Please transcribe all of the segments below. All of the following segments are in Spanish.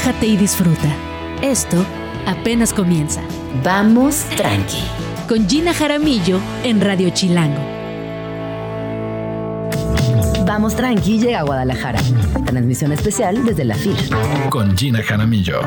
relájate y disfruta. Esto apenas comienza. Vamos tranqui. Con Gina Jaramillo en Radio Chilango. Vamos tranqui llega a Guadalajara. Transmisión especial desde la FIL. Con Gina Jaramillo.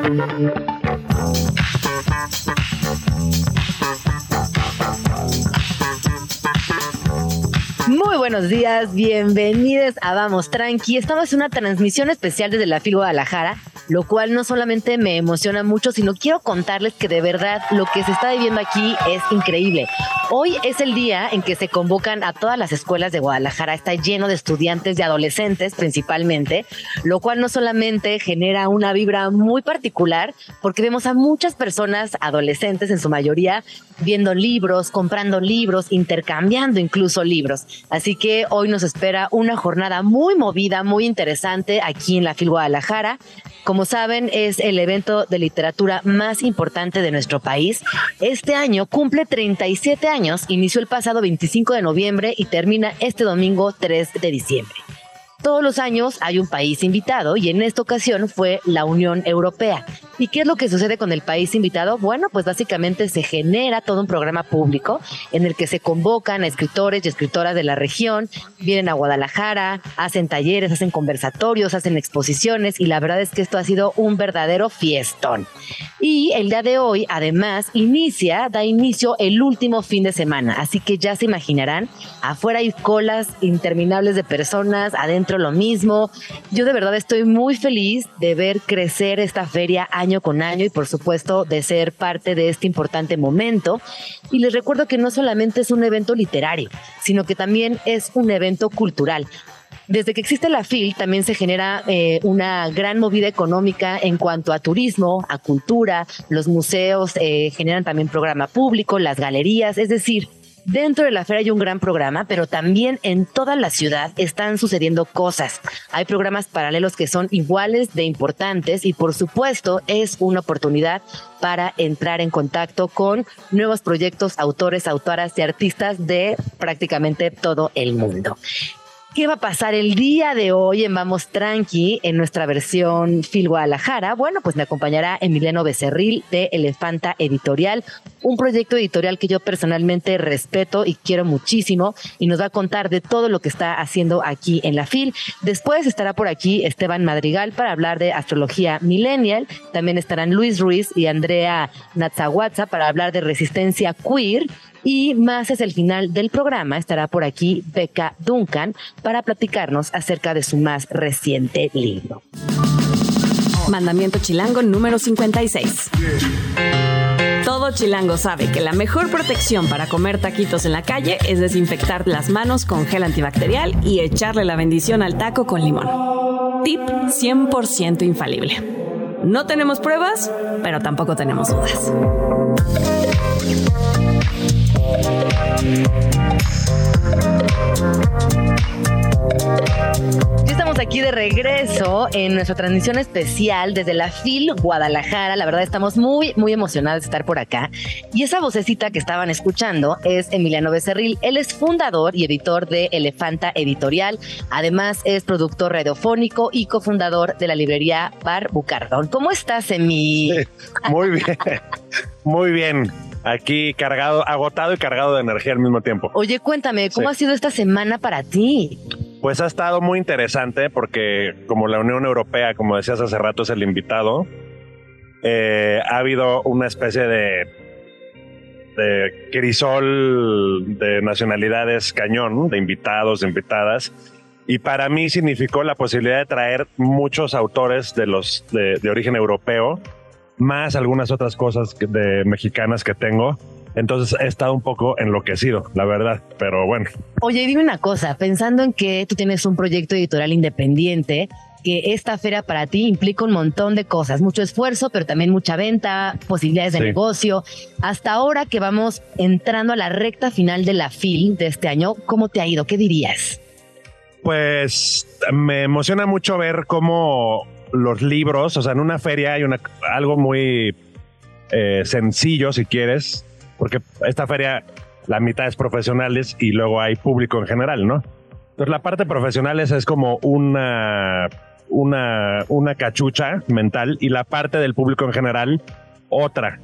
Muy buenos días, bienvenidos a Vamos Tranqui. Estamos en una transmisión especial desde la FIL Guadalajara lo cual no solamente me emociona mucho, sino quiero contarles que de verdad lo que se está viviendo aquí es increíble. Hoy es el día en que se convocan a todas las escuelas de Guadalajara, está lleno de estudiantes, de adolescentes principalmente, lo cual no solamente genera una vibra muy particular, porque vemos a muchas personas adolescentes en su mayoría viendo libros, comprando libros, intercambiando incluso libros. Así que hoy nos espera una jornada muy movida, muy interesante aquí en la FIL Guadalajara. Como saben, es el evento de literatura más importante de nuestro país. Este año cumple 37 años, inició el pasado 25 de noviembre y termina este domingo 3 de diciembre. Todos los años hay un país invitado y en esta ocasión fue la Unión Europea. ¿Y qué es lo que sucede con el país invitado? Bueno, pues básicamente se genera todo un programa público en el que se convocan a escritores y escritoras de la región, vienen a Guadalajara, hacen talleres, hacen conversatorios, hacen exposiciones y la verdad es que esto ha sido un verdadero fiestón. Y el día de hoy, además, inicia, da inicio el último fin de semana, así que ya se imaginarán, afuera hay colas interminables de personas, adentro lo mismo. Yo de verdad estoy muy feliz de ver crecer esta feria año con año y por supuesto de ser parte de este importante momento. Y les recuerdo que no solamente es un evento literario, sino que también es un evento cultural. Desde que existe la FIL también se genera eh, una gran movida económica en cuanto a turismo, a cultura, los museos eh, generan también programa público, las galerías, es decir, Dentro de la feria hay un gran programa, pero también en toda la ciudad están sucediendo cosas. Hay programas paralelos que son iguales de importantes y por supuesto es una oportunidad para entrar en contacto con nuevos proyectos, autores, autoras y artistas de prácticamente todo el mundo. ¿Qué va a pasar el día de hoy en Vamos Tranqui en nuestra versión Phil Guadalajara? Bueno, pues me acompañará Emiliano Becerril de Elefanta Editorial, un proyecto editorial que yo personalmente respeto y quiero muchísimo y nos va a contar de todo lo que está haciendo aquí en la FIL. Después estará por aquí Esteban Madrigal para hablar de astrología millennial. También estarán Luis Ruiz y Andrea Natzahuatza para hablar de resistencia queer. Y más es el final del programa, estará por aquí Becca Duncan para platicarnos acerca de su más reciente libro. Mandamiento Chilango número 56. Todo chilango sabe que la mejor protección para comer taquitos en la calle es desinfectar las manos con gel antibacterial y echarle la bendición al taco con limón. Tip 100% infalible. No tenemos pruebas, pero tampoco tenemos dudas. Estamos aquí de regreso en nuestra transmisión especial desde la FIL Guadalajara. La verdad estamos muy, muy emocionados de estar por acá. Y esa vocecita que estaban escuchando es Emiliano Becerril. Él es fundador y editor de Elefanta Editorial. Además es productor radiofónico y cofundador de la librería Bar Bucardón. ¿Cómo estás, Emi? muy bien, muy bien aquí cargado, agotado y cargado de energía al mismo tiempo. Oye, cuéntame, ¿cómo ha sido esta semana para ti? Pues ha estado muy interesante porque como la Unión Europea, como decías hace rato, es el invitado, eh, ha habido una especie de, de crisol de nacionalidades cañón, de invitados, de invitadas. Y para mí significó la posibilidad de traer muchos autores de los de, de origen europeo más algunas otras cosas de mexicanas que tengo. Entonces he estado un poco enloquecido, la verdad, pero bueno. Oye, dime una cosa, pensando en que tú tienes un proyecto editorial independiente, que esta feria para ti implica un montón de cosas, mucho esfuerzo, pero también mucha venta, posibilidades de negocio. Hasta ahora que vamos entrando a la recta final de la FIL de este año, ¿cómo te ha ido? ¿Qué dirías? Pues me emociona mucho ver cómo los libros, o sea, en una feria hay una, algo muy eh, sencillo, si quieres, porque esta feria, la mitad es profesionales y luego hay público en general, ¿no? Entonces la parte profesional es, es como una, una, una cachucha mental y la parte del público en general otra.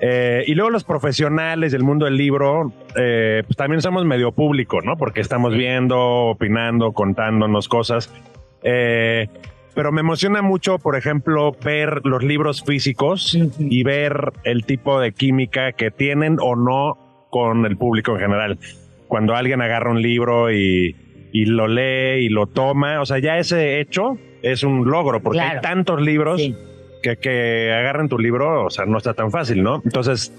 Eh, y luego los profesionales del mundo del libro, eh, pues también somos medio público, ¿no? Porque estamos viendo, opinando, contándonos cosas. Eh, pero me emociona mucho, por ejemplo, ver los libros físicos y ver el tipo de química que tienen o no con el público en general. Cuando alguien agarra un libro y, y lo lee y lo toma, o sea, ya ese hecho es un logro, porque hay tantos libros que, que agarren tu libro, o sea, no está tan fácil, ¿no? Entonces,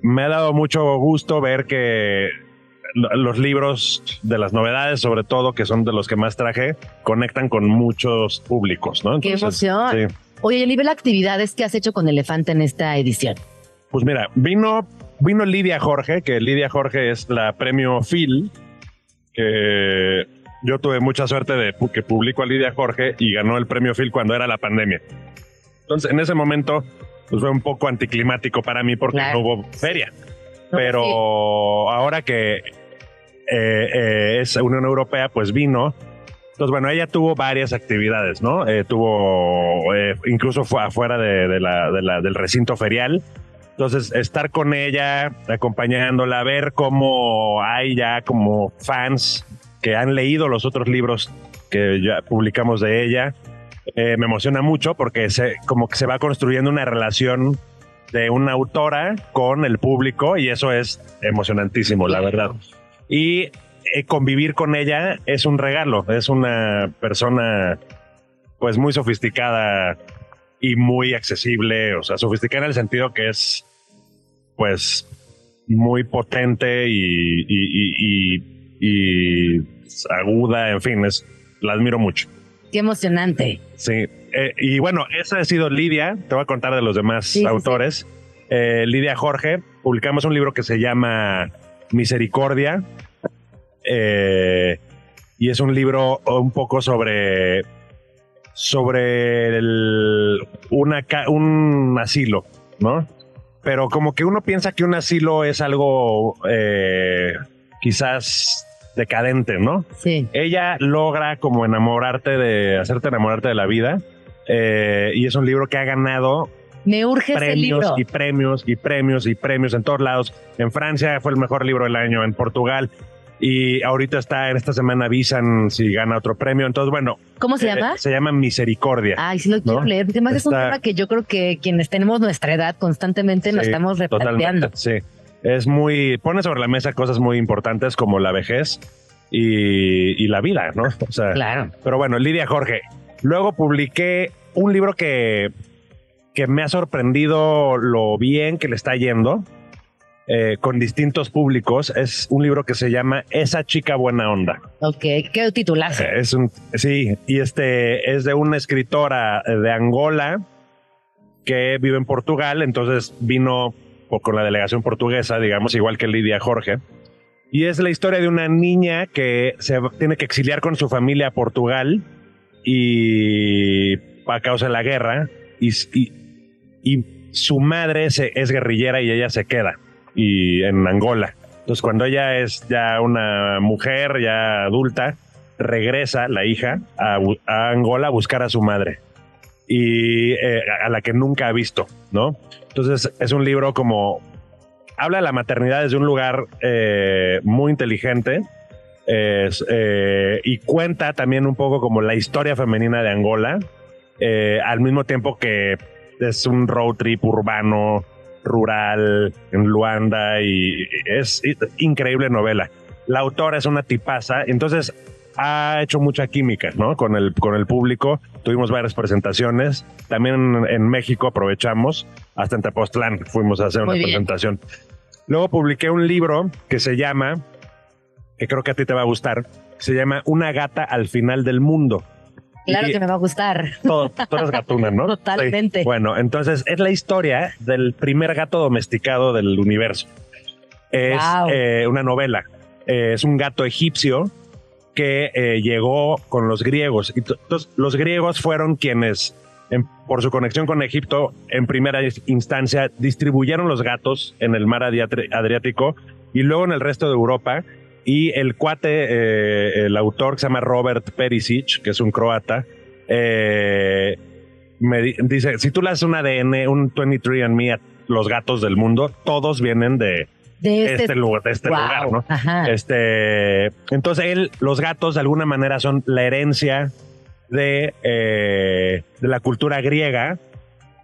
me ha dado mucho gusto ver que los libros de las novedades, sobre todo, que son de los que más traje, conectan con muchos públicos, ¿no? Qué emoción. Oye, el nivel de actividades que has hecho con Elefante en esta edición. Pues mira, vino, vino Lidia Jorge, que Lidia Jorge es la premio Phil, que yo tuve mucha suerte de que publicó a Lidia Jorge y ganó el premio Phil cuando era la pandemia. Entonces, en ese momento, pues fue un poco anticlimático para mí porque no hubo feria. Pero ahora que eh, eh, es Unión Europea, pues vino. Entonces, bueno, ella tuvo varias actividades, ¿no? Eh, tuvo, incluso fue afuera de, la, del recinto ferial. Entonces, estar con ella, acompañándola, ver cómo hay ya como fans que han leído los otros libros que ya publicamos de ella, eh, me emociona mucho porque se, como que se va construyendo una relación de una autora con el público y eso es emocionantísimo, la verdad. Y eh, convivir con ella es un regalo, es una persona pues muy sofisticada y muy accesible, o sea, sofisticada en el sentido que es pues muy potente y, y aguda, en fin, es, la admiro mucho. Qué emocionante. Sí, eh, y bueno, esa ha sido Lidia, te voy a contar de los demás autores. Eh, Lidia Jorge, publicamos un libro que se llama Misericordia, eh, y es un libro un poco sobre, sobre una, un asilo, ¿no? Pero como que uno piensa que un asilo es algo quizás decadente, ¿no? Sí. Ella logra como enamorarte de, hacerte enamorarte de la vida. Eh, y es un libro que ha ganado me urge premios y premios y premios y premios en todos lados. En Francia fue el mejor libro del año, en Portugal. Y ahorita está en esta semana avisan si gana otro premio. Entonces, bueno. ¿Cómo se eh, llama? Se llama Misericordia. Ay, sí lo quiero leer. Además es un tema que yo creo que quienes tenemos nuestra edad constantemente nos estamos replanteando. Sí es muy, pone sobre la mesa cosas muy importantes como la vejez y, la vida, ¿no? O sea, claro. Pero bueno, Lidia Jorge. Luego publiqué un libro que, que me ha sorprendido lo bien que le está yendo eh, con distintos públicos. Es un libro que se llama Esa chica buena onda. Ok, qué titulazo. Eh, es un, sí, y este es de una escritora de Angola que vive en Portugal, entonces vino con la delegación portuguesa, digamos, igual que Lidia Jorge. Y es la historia de una niña que se tiene que exiliar con su familia a Portugal y a causa de la guerra y, su madre es guerrillera y ella se queda y en Angola. Entonces cuando ella es ya una mujer ya adulta, regresa la hija a, a Angola a buscar a su madre y eh, a la que nunca ha visto, ¿no? Entonces es un libro como habla de la maternidad desde un lugar eh, muy inteligente eh, y cuenta también un poco como la historia femenina de Angola, al mismo tiempo que es un road trip urbano, rural, en Luanda y es, es increíble novela. La autora es una tipaza, entonces ha hecho mucha química, ¿no? Con el, con el público. Tuvimos varias presentaciones. También en, México aprovechamos. Hasta en Tepoztlán fuimos a hacer una presentación. Luego publiqué un libro que se llama, que creo que a ti te va a gustar, se llama Una gata al final del mundo. Claro que me va a gustar. Todo, todas gatunas, ¿no? Totalmente. Bueno, entonces es la historia del primer gato domesticado del universo. Es eh, una novela. es un gato egipcio que eh, llegó con los griegos. Entonces, los griegos fueron quienes, por su conexión con Egipto, en primera instancia, distribuyeron los gatos en el mar Adriático y luego en el resto de Europa. Y el cuate, eh, el autor que se llama Robert Perisic, que es un croata, eh, me di- dice, si tú le haces un ADN, un 23andMe a los gatos del mundo, todos vienen de De este, lugar, de este Wow. lugar, ¿no? Ajá. Este, entonces él, los gatos de alguna manera son la herencia de, eh, de la cultura griega.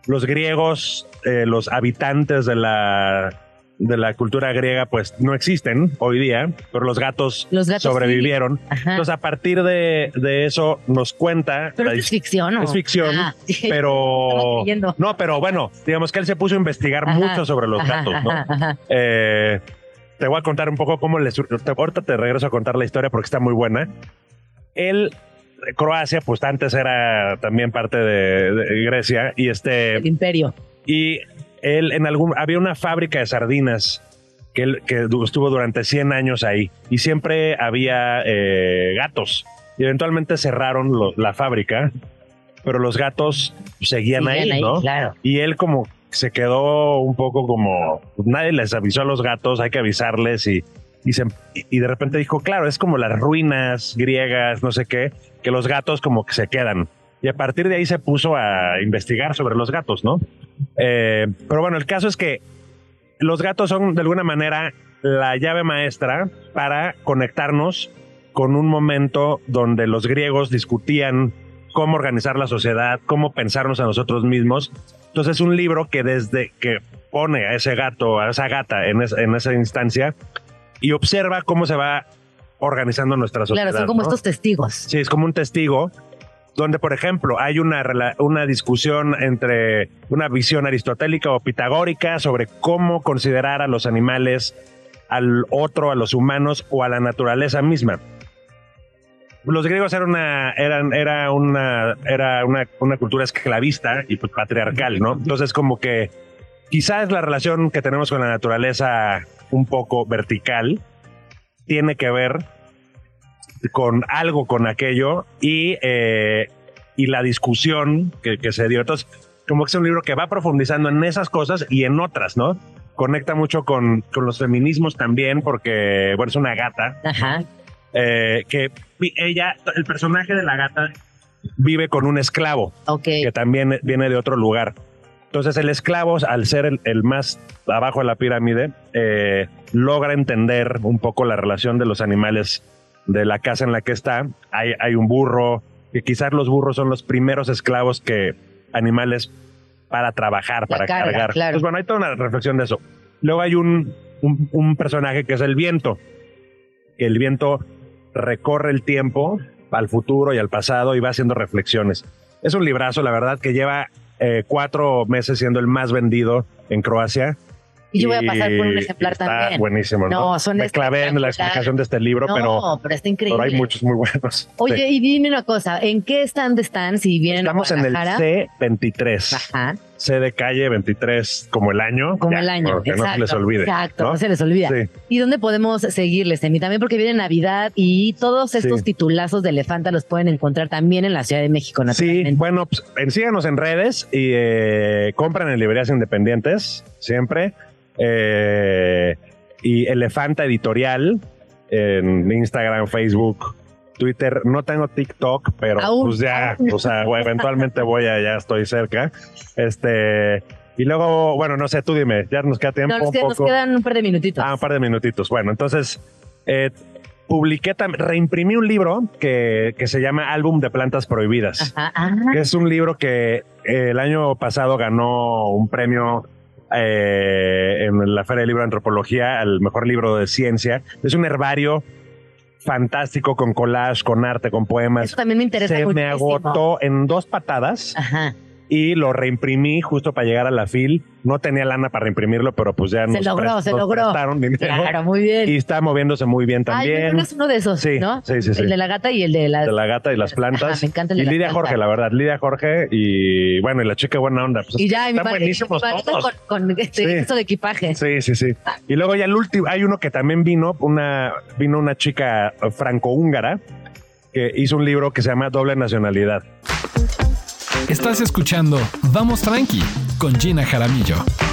Los griegos, eh, los habitantes de la de la cultura griega, pues no existen hoy día, pero los gatos, Los gatos sobrevivieron. Ajá. Entonces, a partir de, de eso, nos cuenta. Pero la es ficción, ¿no? es ficción, Ah, sí. pero no, pero bueno, digamos que él se puso a investigar Ajá, mucho sobre los ajá, gatos, ¿no? ajá. Eh, te voy a contar un poco cómo le sur- te- ahorita te regreso a contar la historia porque está muy buena. Él, Croacia, pues antes era también parte de, de Grecia y este El imperio. y él en algún había una fábrica de sardinas que él que estuvo durante 100 años ahí y siempre había eh, gatos y eventualmente cerraron lo- la fábrica, pero los gatos seguían, Siguen ahí, ahí, ¿no? claro. Y él como se quedó un poco como nadie les avisó a los gatos, hay que avisarles y y, se- y de repente dijo, claro, es como las ruinas griegas, no sé qué, que los gatos como que se quedan. Y a partir de ahí se puso a investigar sobre los gatos, ¿no? Eh, pero bueno, el caso es que los gatos son de alguna manera la llave maestra para conectarnos con un momento donde los griegos discutían cómo organizar la sociedad, cómo pensarnos a nosotros mismos. Entonces es un libro que desde que pone a ese gato, a esa gata en, es- en esa instancia y observa cómo se va organizando nuestra sociedad. Claro, son como ¿no? estos testigos. Sí, es como un testigo donde, por ejemplo, hay una, una discusión entre una visión aristotélica o pitagórica sobre cómo considerar a los animales, al otro, a los humanos o a la naturaleza misma. Los griegos eran una, eran, era una, era una, una cultura esclavista y pues, patriarcal, ¿no? Entonces, como que quizás la relación que tenemos con la naturaleza un poco vertical tiene que ver con algo con aquello y, eh, y la discusión que, que se dio. Entonces, como que es un libro que va profundizando en esas cosas y en otras, ¿no? Conecta mucho con, con los feminismos también, porque, bueno, es una gata, Ajá. eh, que ella, el personaje de la gata vive con un esclavo que también viene de otro lugar. Entonces el esclavo, al ser el, el más abajo de la pirámide, eh, logra entender un poco la relación de los animales de la casa en la que está. Hay, hay un burro, que quizás los burros son los primeros esclavos que animales para trabajar, para carga, cargar. claro. Pues bueno, hay toda una reflexión de eso. Luego hay un, un, un personaje que es el viento. que El viento recorre el tiempo al futuro y al pasado y va haciendo reflexiones. Es un librazo, la verdad, que lleva eh, cuatro meses siendo el más vendido en Croacia. Y yo voy a pasar por un ejemplar está también. buenísimo, ¿no? No, son Me clavé en la explicación de este libro, no, pero, pero está increíble. pero hay muchos muy buenos. Oye, Sí. y dime una cosa, ¿en qué stand están si vienen Estamos a en el Guadalajara? C23. Ajá, C de calle 23, como el año. como Ya, el año. exacto, no se les olvide. Exacto, no, ¿no? se les olvida. Sí. ¿Y dónde podemos seguirles, Emi? También porque viene Navidad y todos estos Sí. titulazos de Elefanta los pueden encontrar también en la Ciudad de México, Sí, bueno, pues, síganos en redes y eh, compran en librerías independientes, siempre. Eh, y Elefanta Editorial en Instagram, Facebook, Twitter. No tengo TikTok, pero Aún. pues ya, o sea, eventualmente voy a, ya estoy cerca. Este, y luego, bueno, no sé, tú dime, ya nos queda tiempo No, nos, un nos poco. quedan un par de minutitos. Ah, un par de minutitos. Bueno, entonces eh, publiqué también, reimprimí un libro que, que se llama Álbum de Plantas Prohibidas, Ajá, ah, que es un libro que eh, el año pasado ganó un premio eh, en la Feria del Libro de Antropología al mejor libro de ciencia. Es un herbario fantástico con collage, con arte, con poemas. eso también me interesa Se me agotó en dos patadas Ajá. Y lo reimprimí justo para llegar a la FIL. No tenía lana para reimprimirlo, pero pues ya Se nos, logró, se nos logró. prestaron dinero. Claro, muy bien. Y está moviéndose muy bien Ay, también. es uno de esos, Sí, ¿no? sí, sí, sí. El de la gata y el de la... de la gata y las plantas. Ajá, me encanta el de y las Lidia. Jorge, la verdad. Lidia Jorge y bueno, y la chica buena onda. Pues, Y ya, y están buenísimos mi todos. con, con este, Sí. esto de equipaje. Sí, sí, sí. Y luego ya el último, hay uno que también vino, una, vino una chica franco-húngara que hizo un libro que se llama Doble Nacionalidad. Estás escuchando Vamos Tranqui con Gina Jaramillo.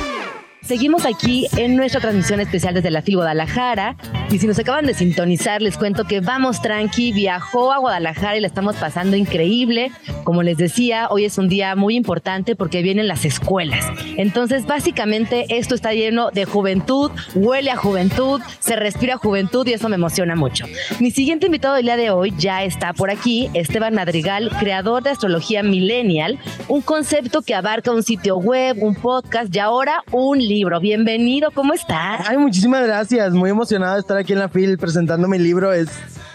Seguimos aquí en nuestra transmisión especial desde la FIL Guadalajara. Y si nos acaban de sintonizar, les cuento que Vamos Tranqui viajó a Guadalajara y la estamos pasando increíble. Como les decía, hoy es un día muy importante porque vienen las escuelas. Entonces, básicamente, esto está lleno de juventud, huele a juventud, se respira juventud y eso me emociona mucho. Mi siguiente invitado del día de hoy ya está por aquí, Esteban Madrigal, creador de Astrología Millennial, un concepto que abarca un sitio web, un podcast y ahora un libro. Bienvenido, ¿cómo estás? Ay, muchísimas gracias. Muy emocionado de estar aquí en la FIL presentando mi libro. Es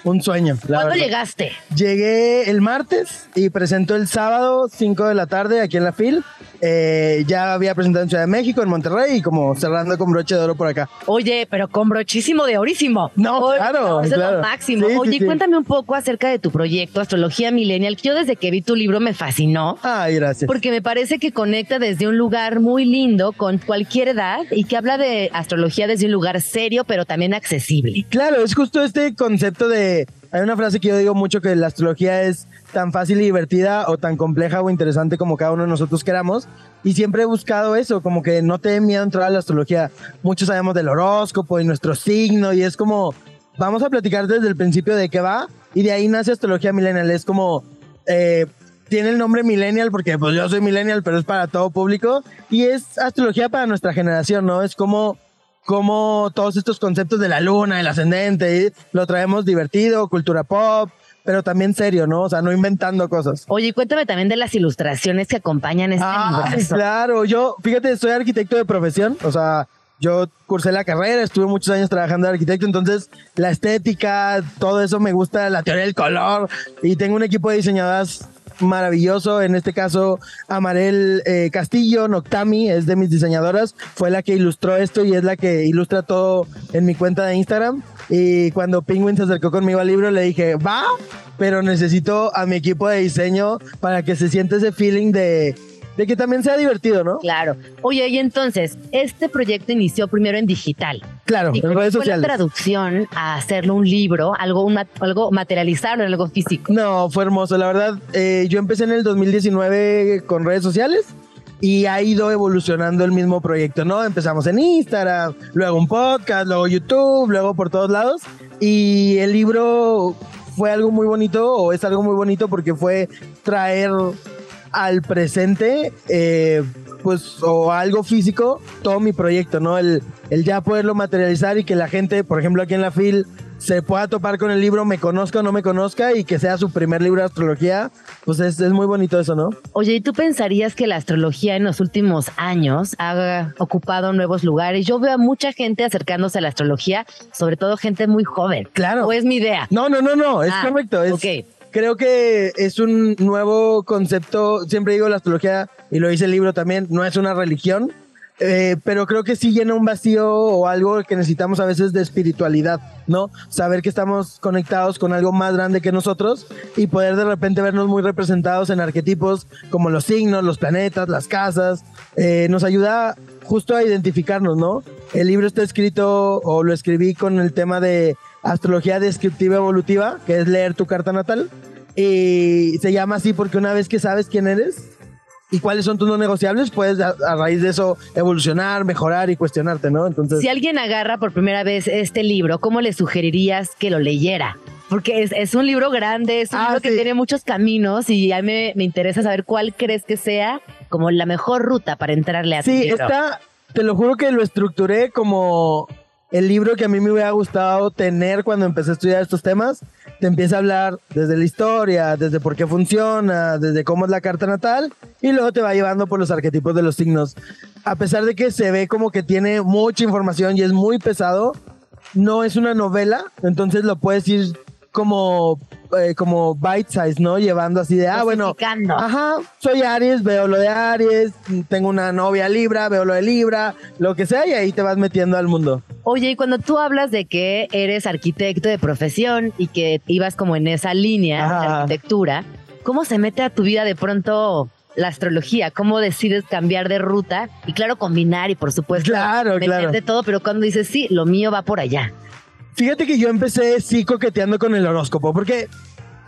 un sueño. ¿Cuándo llegaste? Llegué el martes y presento el sábado, 5 de la tarde, aquí en la FIL. Eh, ya había presentado en Ciudad de México, en Monterrey y como cerrando con broche de oro por acá. Oye, pero con brochísimo de orísimo. No, claro. Eso claro. es lo máximo. Sí, Oye, sí, sí. cuéntame un poco acerca de tu proyecto Astrología Millennial, que yo desde que vi tu libro me fascinó. Ay, gracias. Porque me parece que conecta desde un lugar muy lindo con cualquier edad y que habla de astrología desde un lugar serio, pero también accesible. Claro, es justo este concepto de... Hay una frase que yo digo mucho que la astrología es tan fácil y divertida o tan compleja o interesante como cada uno de nosotros queramos. Y siempre he buscado eso, como que no te dé miedo entrar a la astrología. Muchos sabemos del horóscopo y nuestro signo y es como, vamos a platicar desde el principio de qué va y de ahí nace astrología millennial. Es como, eh, tiene el nombre millennial porque pues yo soy millennial, pero es para todo público y es astrología para nuestra generación, ¿no? Es como como todos estos conceptos de la luna, el ascendente, lo traemos divertido, cultura pop, pero también serio, ¿no? O sea, no inventando cosas. Oye, cuéntame también de las ilustraciones que acompañan este Ah, librazo. claro, yo, fíjate, soy arquitecto de profesión, o sea, yo cursé la carrera, estuve muchos años trabajando de arquitecto, entonces la estética, todo eso me gusta, la teoría del color, y tengo un equipo de diseñadoras maravilloso, en este caso Amarel eh, Castillo, Noctami, es de mis diseñadoras, fue la que ilustró esto y es la que ilustra todo en mi cuenta de Instagram. Y cuando Penguin se acercó conmigo al libro, le dije, va, pero necesito a mi equipo de diseño para que se siente ese feeling de, de que también sea divertido, ¿no? Claro. Oye, y entonces, este proyecto inició primero en digital. Claro, ¿Y en redes fue la sociales. traducción a hacerlo un libro, algo, un algo materializarlo en algo físico? No, fue hermoso. La verdad, eh, yo empecé en el 2019 con redes sociales y ha ido evolucionando el mismo proyecto, ¿no? Empezamos en Instagram, luego un podcast, luego YouTube, luego por todos lados. Y el libro fue algo muy bonito, o es algo muy bonito porque fue traer al presente, eh, pues, o algo físico, todo mi proyecto, ¿no? El, el ya poderlo materializar y que la gente, por ejemplo, aquí en la FIL, se pueda topar con el libro, me conozca o no me conozca, y que sea su primer libro de astrología, pues es, es muy bonito eso, ¿no? Oye, ¿y tú pensarías que la astrología en los últimos años ha ocupado nuevos lugares? Yo veo a mucha gente acercándose a la astrología, sobre todo gente muy joven. Claro. ¿O es mi idea? No, no, no, no, es Ah, correcto. Es, ok. Creo que es un nuevo concepto. Siempre digo la astrología, y lo dice el libro también, no es una religión, eh, pero creo que sí llena un vacío o algo que necesitamos a veces de espiritualidad, ¿no? Saber que estamos conectados con algo más grande que nosotros y poder de repente vernos muy representados en arquetipos como los signos, los planetas, las casas, eh, nos ayuda justo a identificarnos, ¿no? El libro está escrito o lo escribí con el tema de astrología descriptiva evolutiva, que es leer tu carta natal. Y se llama así porque una vez que sabes quién eres y cuáles son tus no negociables, puedes a, a raíz de eso evolucionar, mejorar y cuestionarte, ¿no? Entonces, Si alguien agarra por primera vez este libro, ¿cómo le sugerirías que lo leyera? Porque es, es un libro grande, es un Ah, libro que sí. tiene muchos caminos y a mí me, me interesa saber cuál crees que sea como la mejor ruta para entrarle a tu sí, libro. está, te lo juro que lo estructuré como el libro que a mí me hubiera gustado tener cuando empecé a estudiar estos temas. Te empieza a hablar desde la historia, desde por qué funciona, desde cómo es la carta natal y luego te va llevando por los arquetipos de los signos. A pesar de que se ve como que tiene mucha información y es muy pesado, no es una novela, entonces lo puedes ir como, eh, como bite size, ¿no? Llevando así de, ah, bueno, ajá, soy Aries, veo lo de Aries, tengo una novia Libra, veo lo de Libra, lo que sea, y ahí te vas metiendo al mundo. Oye, y cuando tú hablas de que eres arquitecto de profesión y que ibas como en esa línea de arquitectura, ¿cómo se mete a tu vida de pronto la astrología? ¿Cómo decides cambiar de ruta? Y claro, combinar y por supuesto Claro, claro. todo, pero cuando dices, sí, lo mío va por allá. Fíjate que yo empecé sí coqueteando con el horóscopo, porque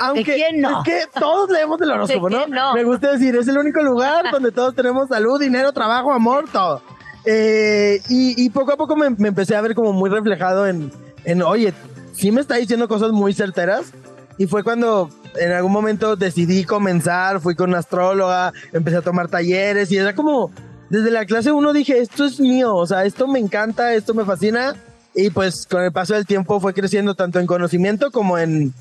aunque quién no? es que todos leemos el horóscopo, ¿De ¿no? no? Me gusta decir, es el único lugar donde todos tenemos salud, dinero, trabajo, amor, todo. Eh, y, y poco a poco me, me empecé a ver como muy reflejado en, en, oye, sí me está diciendo cosas muy certeras. Y fue cuando en algún momento decidí comenzar, fui con una astróloga, empecé a tomar talleres y era como, desde la clase uno dije, esto es mío, o sea, esto me encanta, esto me fascina. Y pues con el paso del tiempo fue creciendo tanto en conocimiento como en,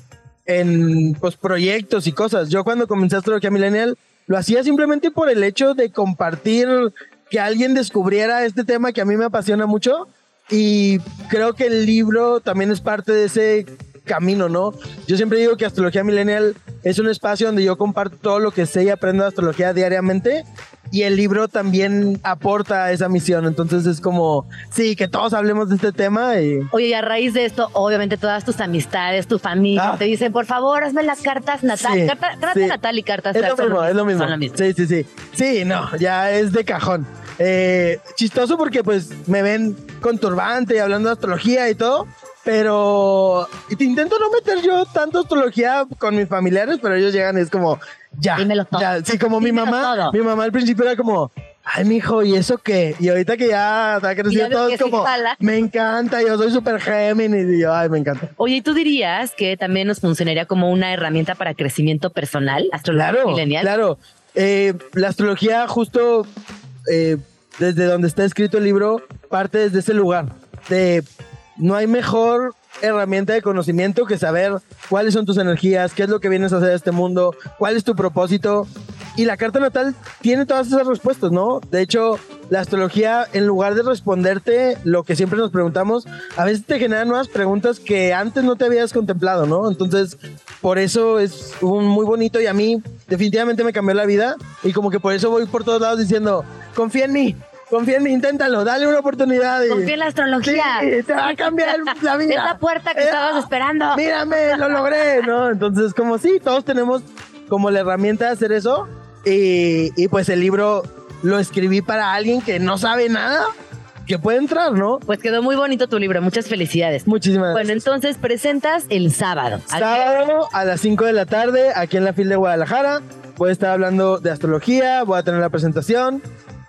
en pues, proyectos y cosas. Yo cuando comencé Astrología Millennial lo hacía simplemente por el hecho de compartir, que alguien descubriera este tema que a mí me apasiona mucho. Y creo que el libro también es parte de ese camino, ¿no? Yo siempre digo que Astrología Millennial es un espacio donde yo comparto todo lo que sé y aprendo de astrología diariamente y el libro también aporta a esa misión. Entonces es como, sí, que todos hablemos de este tema. Y... Oye, y a raíz de esto, obviamente todas tus amistades, tu familia, Ah. te dicen, por favor, hazme las cartas natal. Sí, carta, carta sí. natal y cartas Es lo mismo, es lo mismo. son lo mismo. Sí, sí, sí. Sí, no, ya es de cajón. Eh, chistoso porque pues me ven con turbante y hablando de astrología y todo, pero te intento no meter yo tanto astrología con mis familiares, pero ellos llegan y es como, ya, Dímelo todo. ya. Sí, como mi mamá, todo. mi mamá al principio era como, ay, mijo, ¿y eso qué? Y ahorita que ya está crecido todo, es como, me encanta, yo soy súper Géminis y yo, ay, me encanta. Oye, ¿y tú dirías que también nos funcionaría como una herramienta para crecimiento personal, astrología Claro, millennial? claro. Eh, la astrología justo eh, desde donde está escrito el libro parte desde ese lugar. De no hay mejor herramienta de conocimiento que saber cuáles son tus energías, qué es lo que vienes a hacer a este mundo, cuál es tu propósito. Y la carta natal tiene todas esas respuestas, ¿no? De hecho, la astrología, en lugar de responderte lo que siempre nos preguntamos, a veces te genera nuevas preguntas que antes no te habías contemplado, ¿no? Entonces, por eso es muy bonito y a mí definitivamente me cambió la vida y como que por eso voy por todos lados diciendo, confía en mí, confía en mí, inténtalo, dale una oportunidad. y- Confía en la astrología. Sí, te va a cambiar la vida. Esa puerta que Eh, estabas esperando. Mírame, lo logré, ¿no? Entonces, como sí, todos tenemos como la herramienta de hacer eso. Y, y pues el libro lo escribí para alguien que no sabe nada, que puede entrar, ¿no? Pues quedó muy bonito tu libro. Muchas felicidades. Muchísimas Bueno, gracias. entonces presentas el sábado. ¿A qué? Sábado a las 5 de la tarde, aquí en la FIL de Guadalajara. Voy a estar hablando de astrología, voy a tener la presentación.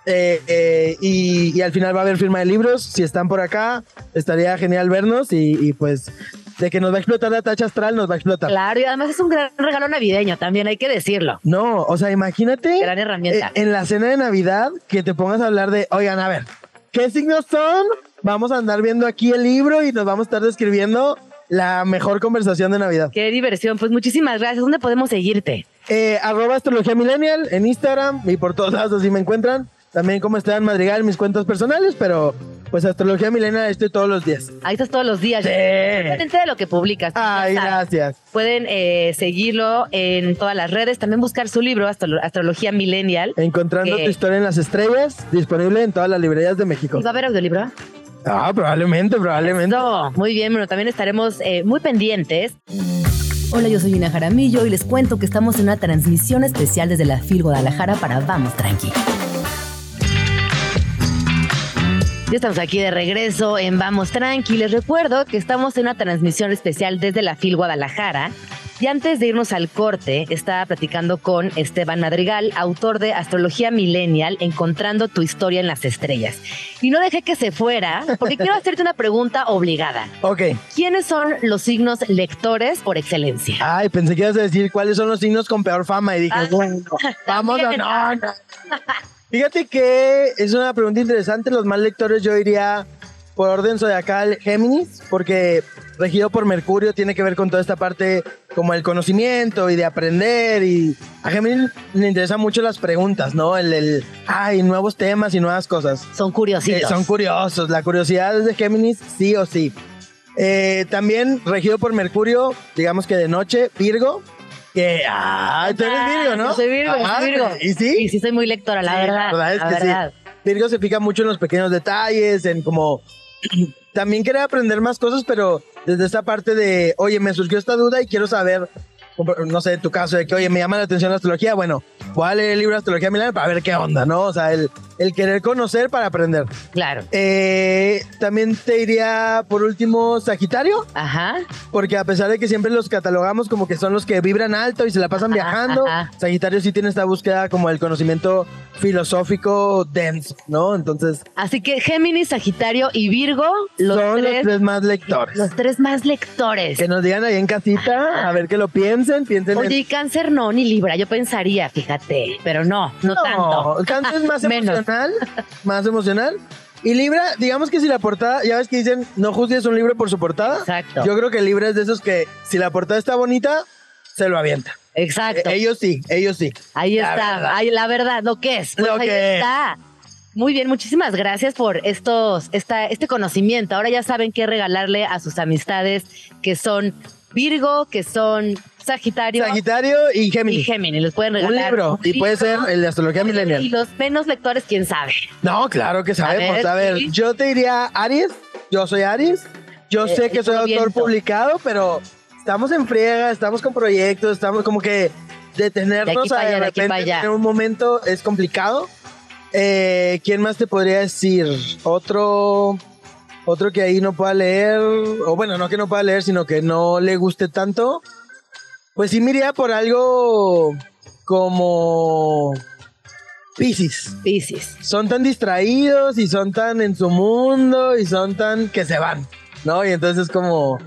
Eh, eh, y, y al final va a haber firma de libros. Si están por acá, estaría genial vernos. Y, y pues, de que nos va a explotar la tacha astral, nos va a explotar. Claro, y además es un gran regalo navideño, también hay que decirlo. No, o sea, imagínate Gran herramienta. eh, en la cena de Navidad que te pongas a hablar de, oigan, a ver, ¿qué signos son? Vamos a andar viendo aquí el libro y nos vamos a estar describiendo la mejor conversación de Navidad. Qué diversión. Pues muchísimas gracias. ¿Dónde podemos seguirte? Eh, arroba astrología millennial en Instagram y por todos lados así me encuentran. También como Esteban Madrigal en mis cuentas personales, pero pues astrología millennial estoy todos los días. Ahí estás todos los días. Sí. De lo que publicas. Ay, gracias. Pueden eh, seguirlo en todas las redes. También buscar su libro, Astro- Astrología Millennial. Encontrando tu historia en las estrellas, disponible en todas las librerías de México. ¿Y va a haber audiolibro? Ah, probablemente, probablemente. No, muy bien. Bueno, también estaremos eh, muy pendientes. Hola, yo soy Ina Jaramillo y les cuento que estamos en una transmisión especial desde la FIL Guadalajara para Vamos Tranqui. Ya estamos aquí de regreso en Vamos Tranqui. Les recuerdo que estamos en una transmisión especial desde la FIL Guadalajara. Y antes de irnos al corte, estaba platicando con Esteban Madrigal, autor de Astrología Millennial, Encontrando tu historia en las estrellas. Y no dejé que se fuera, porque quiero hacerte una pregunta obligada. Ok. ¿Quiénes son los signos lectores por excelencia? Ay, pensé que ibas a decir cuáles son los signos con peor fama y dije, Ah, bueno, vamos a no. Fíjate que es una pregunta interesante. Los más lectores yo iría por orden zodiacal Géminis, porque regido por Mercurio tiene que ver con toda esta parte como el conocimiento y de aprender y a Géminis le interesan mucho las preguntas, ¿no? El, el ay, nuevos temas y nuevas cosas. Son curiosidades. Eh, son curiosos. La curiosidad es de Géminis, sí o sí. Eh, también regido por Mercurio, digamos que de noche, Virgo. Que, ah, tú eres Virgo, ¿no? Yo soy Virgo, Ah, soy Virgo. ¿Y sí? Y sí, soy muy lectora, la Sí, verdad. la verdad es la que sí. Virgo se fija mucho en los pequeños detalles, en como también quiere aprender más cosas, pero desde esta parte de, oye, me surgió esta duda y quiero saber, no sé, tu caso, de que, oye, me llama la atención la astrología, bueno, voy a leer el libro de Astrología Milán para ver qué onda, ¿no? O sea, el, el querer conocer para aprender. Claro. Eh, también te diría, por último, Sagitario, Ajá. porque a pesar de que siempre los catalogamos como que son los que vibran alto y se la pasan Ajá, viajando, ajá. Sagitario sí tiene esta búsqueda como el conocimiento filosófico denso, ¿no? Entonces, Así que Géminis, Sagitario y Virgo, los son tres, los tres más lectores. los tres más lectores. Que nos digan ahí en casita, a ver que lo piensen, piensen Oye, en... y cáncer no, ni Libra, yo pensaría, fíjate, pero no, no, tanto. Cáncer es más Menos. Emocional, más emocional. Y Libra, digamos que si la portada, ya ves que dicen, no juzgues un libro por su portada. Exacto. Yo creo que Libra es de esos que si la portada está bonita, se lo avienta. Exacto. Eh, ellos sí, ellos sí. Ahí La está, verdad. ahí la verdad, lo que es. Pues Lo ahí que es. está. Muy bien, muchísimas gracias por estos, esta, este conocimiento. Ahora ya saben qué regalarle a sus amistades que son Virgo, que son Sagitario Sagitario y y Géminis. Géminis. Les pueden Un regalar libro. Y puede ser el de astrología Y millennial. los menos lectores, quién sabe. No, claro que sabemos. ver, A ver, sí. yo te diría Aries. Yo soy Aries. Yo Eh, sé que el soy autor viento. publicado, pero estamos en friega, estamos con proyectos, estamos como que detenernos De a de allá, de repente allá. en un momento es complicado. Eh, ¿Quién más te podría decir? Otro, otro que ahí no pueda leer, o bueno, no que no pueda leer, sino que no le guste tanto. Pues sí me iría por algo como Pisces Piscis. son tan distraídos y son tan en su mundo y son tan que se van, ¿no? Y entonces como,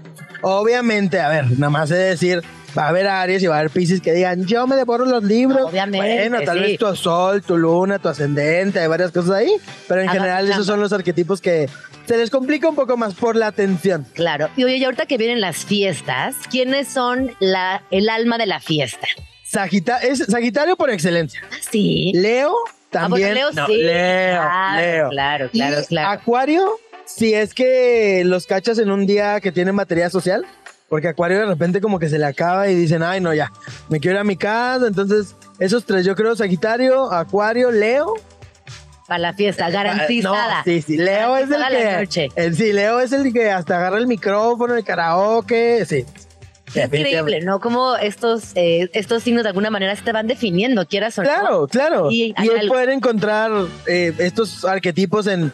obviamente, a ver, nada más he de decir, va a haber Aries y va a haber Pisces que digan, yo me devoro los libros. Obviamente, Bueno, tal sí. vez tu sol, tu luna, tu ascendente, hay varias cosas ahí, pero en general esos son los arquetipos que se les complica un poco más por la atención. Claro. Y oye, y ahorita que vienen las fiestas, ¿quiénes son la, el alma de la fiesta? Sagita es Sagitario por excelencia. Ah, Sí. Leo Ah, bueno, también. Leo No, sí. Leo, Claro, Leo. Claro, Y claro, claro. Acuario, si es que los cachas en un día que tienen batería social, porque Acuario de repente como que se le acaba y dicen, ay, no, ya, me quiero ir a mi casa. Entonces, esos tres, yo creo, Sagitario, Acuario, Leo. Para la fiesta, garantizada. No, sí, sí, Leo es el Garantizada que... noche. el- sí, Leo es el que hasta agarra el micrófono, el karaoke, sí. Increíble, ¿no? Como estos, eh, estos signos de alguna manera se te van definiendo, quieras o no. Claro, claro. Y es poder encontrar eh, estos arquetipos en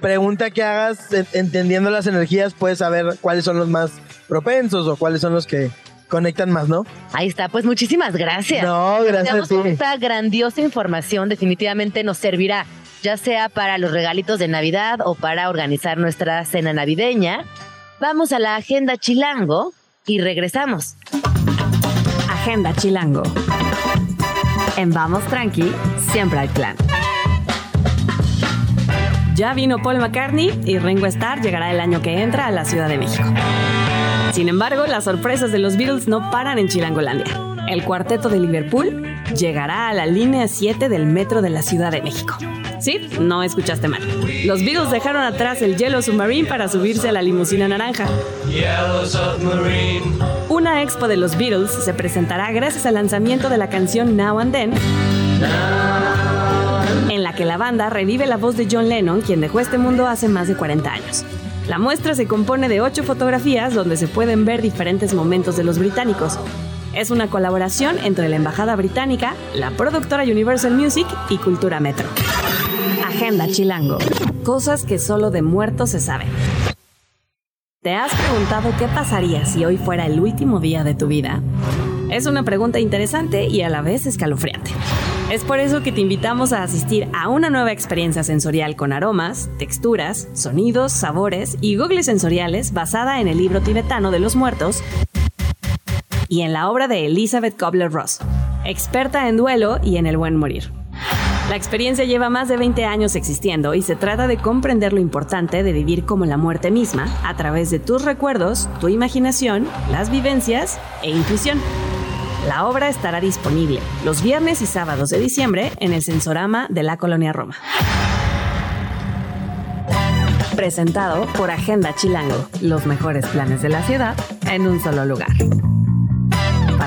pregunta que hagas, en- entendiendo las energías, puedes saber cuáles son los más propensos o cuáles son los que conectan más, ¿no? Ahí está, pues muchísimas gracias. No, gracias a ti. esta grandiosa información definitivamente nos servirá, ya sea para los regalitos de Navidad o para organizar nuestra cena navideña. Vamos a la agenda chilango y regresamos. Agenda Chilango. En Vamos Tranqui, siempre hay plan. Ya vino Paul McCartney y Ringo Starr llegará el año que entra a la Ciudad de México. Sin embargo, las sorpresas de los Beatles no paran en Chilangolandia. El cuarteto de Liverpool llegará a la línea 7 del metro de la Ciudad de México. Sí, no escuchaste mal. Los Beatles dejaron atrás el Yellow Submarine para subirse a la limusina naranja. Una expo de los Beatles se presentará gracias al lanzamiento de la canción Now and Then, en la que la banda revive la voz de John Lennon, quien dejó este mundo hace más de 40 años. La muestra se compone de ocho fotografías donde se pueden ver diferentes momentos de los británicos. Es una colaboración entre la Embajada Británica, la productora Universal Music y Cultura Metro. Agenda Chilango. Cosas que solo de muertos se saben. ¿Te has preguntado qué pasaría si hoy fuera el último día de tu vida? Es una pregunta interesante y a la vez escalofriante. Es por eso que te invitamos a asistir a una nueva experiencia sensorial con aromas, texturas, sonidos, sabores y googles sensoriales basada en el libro tibetano de los muertos y en la obra de Elizabeth Kubler-Ross, experta en duelo y en el buen morir. La experiencia lleva más de 20 años existiendo y se trata de comprender lo importante de vivir como la muerte misma a través de tus recuerdos, tu imaginación, las vivencias e intuición. La obra estará disponible los viernes y sábados de diciembre en el Sensorama de la Colonia Roma. Presentado por Agenda Chilango, los mejores planes de la ciudad en un solo lugar.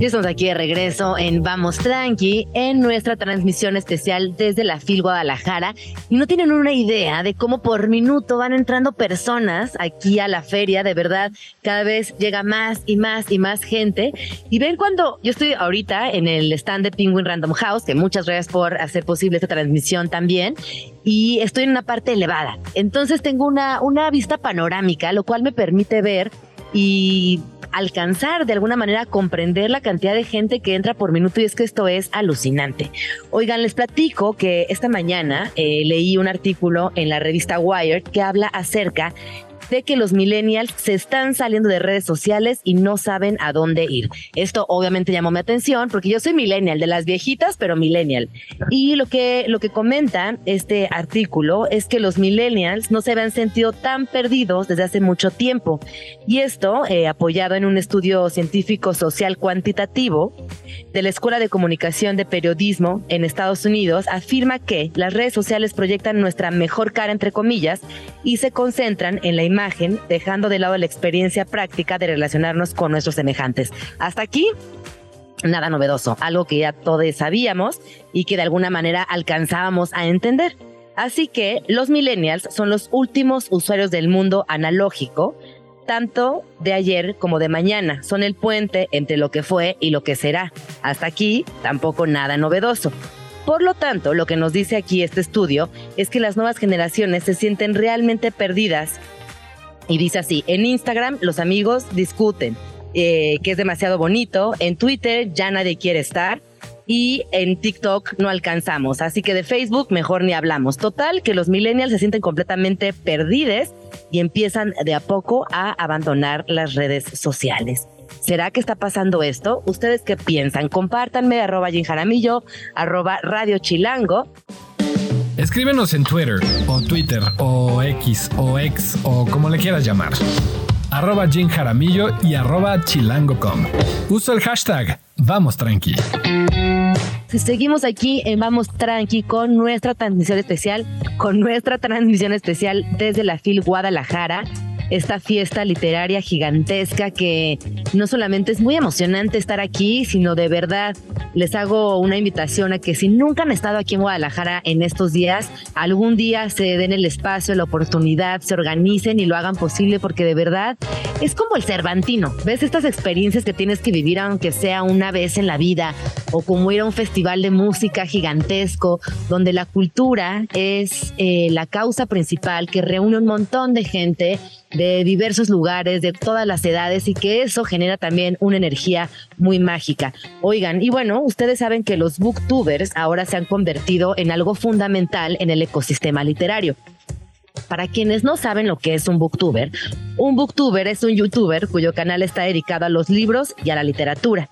Ya estamos aquí de regreso en Vamos Tranqui, en nuestra transmisión especial desde la FIL Guadalajara. Y no tienen una idea de cómo por minuto van entrando personas aquí a la feria. De verdad, cada vez llega más y más y más gente. Y ven cuando yo estoy ahorita en el stand de Penguin Random House, que muchas gracias por hacer posible esta transmisión también. Y estoy en una parte elevada. Entonces tengo una, una vista panorámica, lo cual me permite ver y alcanzar de alguna manera comprender la cantidad de gente que entra por minuto y es que esto es alucinante. Oigan, les platico que esta mañana eh, leí un artículo en la revista Wired que habla acerca de que los millennials se están saliendo de redes sociales y no saben a dónde ir. Esto obviamente llamó mi atención porque yo soy millennial, de las viejitas, pero millennial. Y lo que, lo que comenta este artículo es que los millennials no se habían sentido tan perdidos desde hace mucho tiempo. Y esto, eh, apoyado en un estudio científico social cuantitativo de la Escuela de Comunicación de Periodismo en Estados Unidos, afirma que las redes sociales proyectan nuestra mejor cara, entre comillas, y se concentran en la imagen dejando de lado la experiencia práctica de relacionarnos con nuestros semejantes. Hasta aquí, nada novedoso, algo que ya todos sabíamos y que de alguna manera alcanzábamos a entender. Así que los millennials son los últimos usuarios del mundo analógico, tanto de ayer como de mañana. Son el puente entre lo que fue y lo que será. Hasta aquí, tampoco nada novedoso. Por lo tanto, lo que nos dice aquí este estudio es que las nuevas generaciones se sienten realmente perdidas y dice así, en Instagram los amigos discuten, eh, que es demasiado bonito, en Twitter ya nadie quiere estar y en TikTok no alcanzamos, así que de Facebook mejor ni hablamos. Total, que los millennials se sienten completamente perdidos y empiezan de a poco a abandonar las redes sociales. ¿Será que está pasando esto? ¿Ustedes qué piensan? Compártanme arroba Jaramillo, arroba Radio Chilango Escríbenos en Twitter o Twitter o X o X o como le quieras llamar. Arroba Jim Jaramillo y arroba chilango.com. Usa el hashtag Vamos Tranqui. Seguimos aquí en Vamos Tranqui con nuestra transmisión especial, con nuestra transmisión especial desde la FIL Guadalajara esta fiesta literaria gigantesca que no solamente es muy emocionante estar aquí, sino de verdad les hago una invitación a que si nunca han estado aquí en Guadalajara en estos días, algún día se den el espacio, la oportunidad, se organicen y lo hagan posible porque de verdad es como el Cervantino. ¿Ves estas experiencias que tienes que vivir aunque sea una vez en la vida? O como ir a un festival de música gigantesco donde la cultura es eh, la causa principal que reúne un montón de gente de diversos lugares, de todas las edades y que eso genera también una energía muy mágica. Oigan, y bueno, ustedes saben que los booktubers ahora se han convertido en algo fundamental en el ecosistema literario. Para quienes no saben lo que es un booktuber, un booktuber es un youtuber cuyo canal está dedicado a los libros y a la literatura.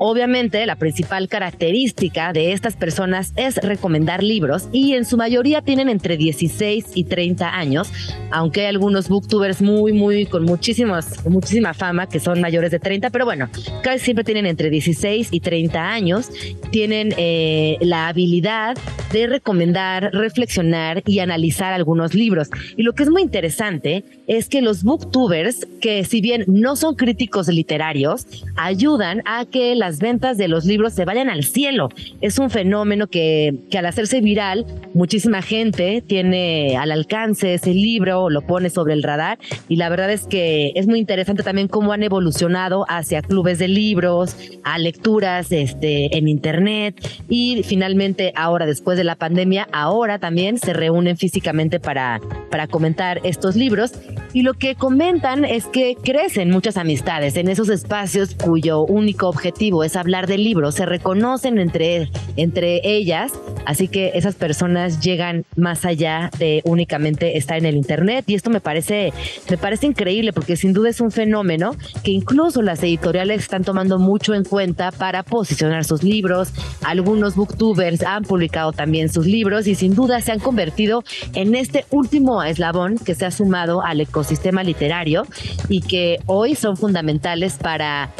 Obviamente, la principal característica de estas personas es recomendar libros y en su mayoría tienen entre 16 y 30 años, aunque hay algunos booktubers muy, muy, con muchísimas, muchísima fama que son mayores de 30, pero bueno, casi siempre tienen entre 16 y 30 años, tienen eh, la habilidad de recomendar, reflexionar y analizar algunos libros. Y lo que es muy interesante es que los booktubers, que si bien no son críticos literarios, ayudan a que la las ventas de los libros se vayan al cielo. Es un fenómeno que, que al hacerse viral, muchísima gente tiene al alcance ese libro, lo pone sobre el radar. Y la verdad es que es muy interesante también cómo han evolucionado hacia clubes de libros, a lecturas este, en internet. Y finalmente ahora después de la pandemia, ahora también se reúnen físicamente para, para comentar estos libros. Y lo que comentan es que crecen muchas amistades en esos espacios cuyo único objetivo es hablar de libros, se reconocen entre, entre ellas, así que esas personas llegan más allá de únicamente estar en el internet y esto me parece, me parece increíble porque sin duda es un fenómeno que incluso las editoriales están tomando mucho en cuenta para posicionar sus libros. Algunos booktubers han publicado también sus libros y sin duda se han convertido en este último eslabón que se ha sumado al ecosistema literario y que hoy son fundamentales para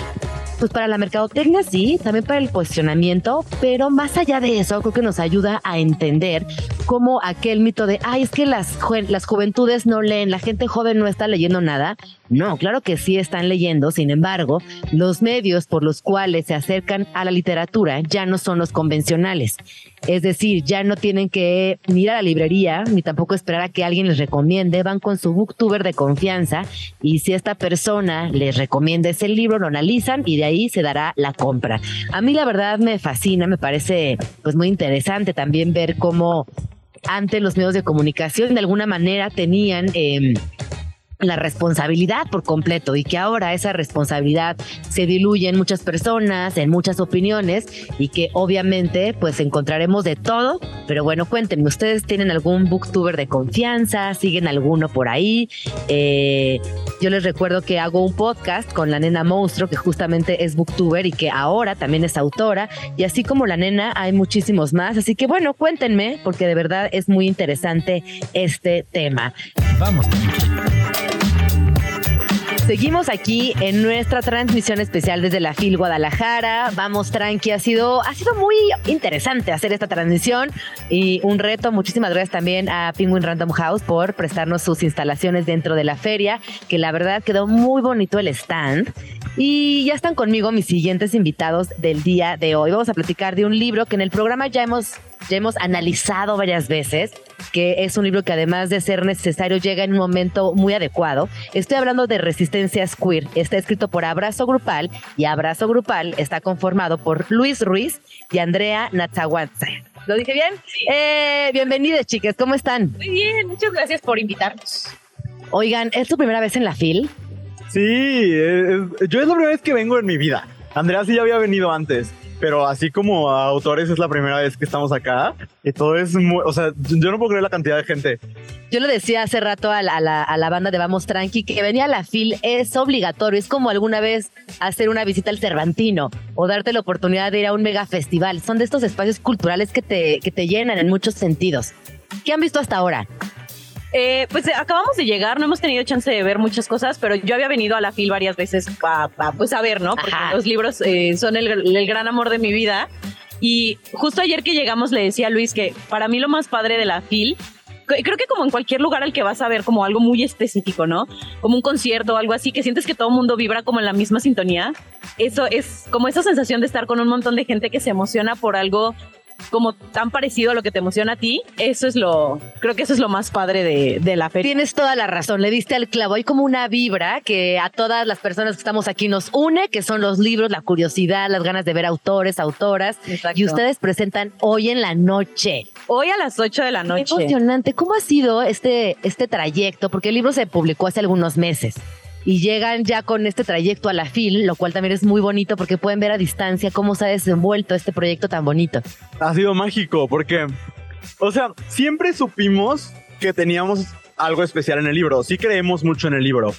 pues para la mercadotecnia sí, también para el posicionamiento, pero más allá de eso, creo que nos ayuda a entender cómo aquel mito de, ay, es que las, las juventudes no leen, la gente joven no está leyendo nada, No, claro que sí están leyendo, sin embargo, los medios por los cuales se acercan a la literatura ya no son los convencionales. Es decir, ya no tienen que ir a la librería ni tampoco esperar a que alguien les recomiende, van con su booktuber de confianza y si esta persona les recomienda ese libro, lo analizan y de ahí se dará la compra. A mí la verdad me fascina, me parece pues muy interesante también ver cómo antes los medios de comunicación de alguna manera tenían... Eh, la responsabilidad por completo y que ahora esa responsabilidad se diluye en muchas personas, en muchas opiniones y que obviamente pues encontraremos de todo. Pero bueno, cuéntenme, ¿ustedes tienen algún booktuber de confianza? ¿Siguen alguno por ahí? Eh, yo les recuerdo que hago un podcast con la nena monstruo que justamente es booktuber y que ahora también es autora y así como la nena hay muchísimos más. Así que bueno, cuéntenme porque de verdad es muy interesante este tema. Vamos. Seguimos aquí en nuestra transmisión especial desde la FIL Guadalajara. Vamos tranqui, ha sido, ha sido muy interesante hacer esta transmisión y un reto. Muchísimas gracias también a Penguin Random House por prestarnos sus instalaciones dentro de la feria, que la verdad quedó muy bonito el stand. Y ya están conmigo mis siguientes invitados del día de hoy. Vamos a platicar de un libro que en el programa ya hemos, ya hemos analizado varias veces, que es un libro que además de ser necesario llega en un momento muy adecuado. Estoy hablando de Resistencias Queer. Está escrito por Abrazo Grupal y Abrazo Grupal está conformado por Luis Ruiz y Andrea Natzahuatza. ¿Lo dije bien? Eh, bienvenidas, chicas. ¿Cómo están? Muy bien, muchas gracias por invitarnos. Oigan, ¿es tu primera vez en la FIL? Sí, es- es- yo es la primera vez que vengo en mi vida. Andrea sí ya había venido antes, pero así como a autores es la primera vez que estamos acá. Y todo es muy, o sea, yo no puedo creer la cantidad de gente. Yo le decía hace rato a la, a la- banda de Vamos Tranqui que venía a la FIL es obligatorio. Es como alguna vez hacer una visita al Cervantino o darte la oportunidad de ir a un mega festival. Son de estos espacios culturales que te, que te llenan en muchos sentidos. ¿Qué han visto hasta ahora? Eh, pues eh, acabamos de llegar, no hemos tenido chance de ver muchas cosas, pero yo había venido a la FIL varias veces para pues a ver, ¿no? Porque Ajá. los libros eh, son el, el gran amor de mi vida. Y justo ayer que llegamos le decía a Luis que para mí lo más padre de la FIL Creo que como en cualquier lugar al que vas a ver como algo muy específico, ¿no? Como un concierto o algo así, que sientes que todo el mundo vibra como en la misma sintonía. Eso es como esa sensación de estar con un montón de gente que se emociona por algo como tan parecido a lo que te emociona a ti. Eso es lo, creo que eso es lo más padre de, de la feria. Tienes toda la razón, le diste al clavo. Hay como una vibra que a todas las personas que estamos aquí nos une, que son los libros, la curiosidad, las ganas de ver autores, autoras. Exacto. Y ustedes presentan hoy en la noche. Hoy a las 8 de la Qué noche. emocionante. ¿Cómo ha sido este, este trayecto? Porque el libro se publicó hace algunos meses y llegan ya con este trayecto a la FIL, lo cual también es muy bonito porque pueden ver a distancia cómo se ha desenvuelto este proyecto tan bonito. Ha sido mágico porque, o sea, siempre supimos que teníamos algo especial en el libro. Sí creemos mucho en el libro.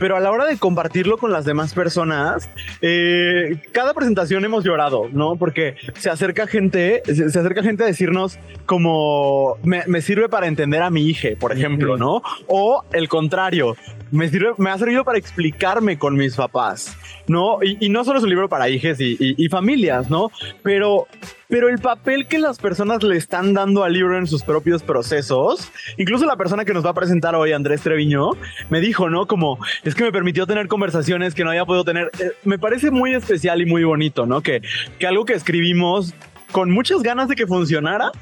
Pero a la hora de compartirlo con las demás personas, eh, cada presentación hemos llorado, ¿no? Porque se acerca gente, se, se acerca gente a decirnos como me, me sirve para entender a mi hija, por ejemplo, ¿no? O el contrario, me sirve, me ha servido para explicarme con mis papás, ¿no? Y, y no solo es un libro para hijas y, y- y familias, ¿no? Pero, pero el papel que las personas le están dando al libro en sus propios procesos, incluso la persona que nos va a presentar hoy, Andrés Treviño, me dijo, ¿no? Como es que me permitió tener conversaciones que no había podido tener. Eh, me parece muy especial y muy bonito, ¿no? Que, que algo que escribimos con muchas ganas de que funcionara,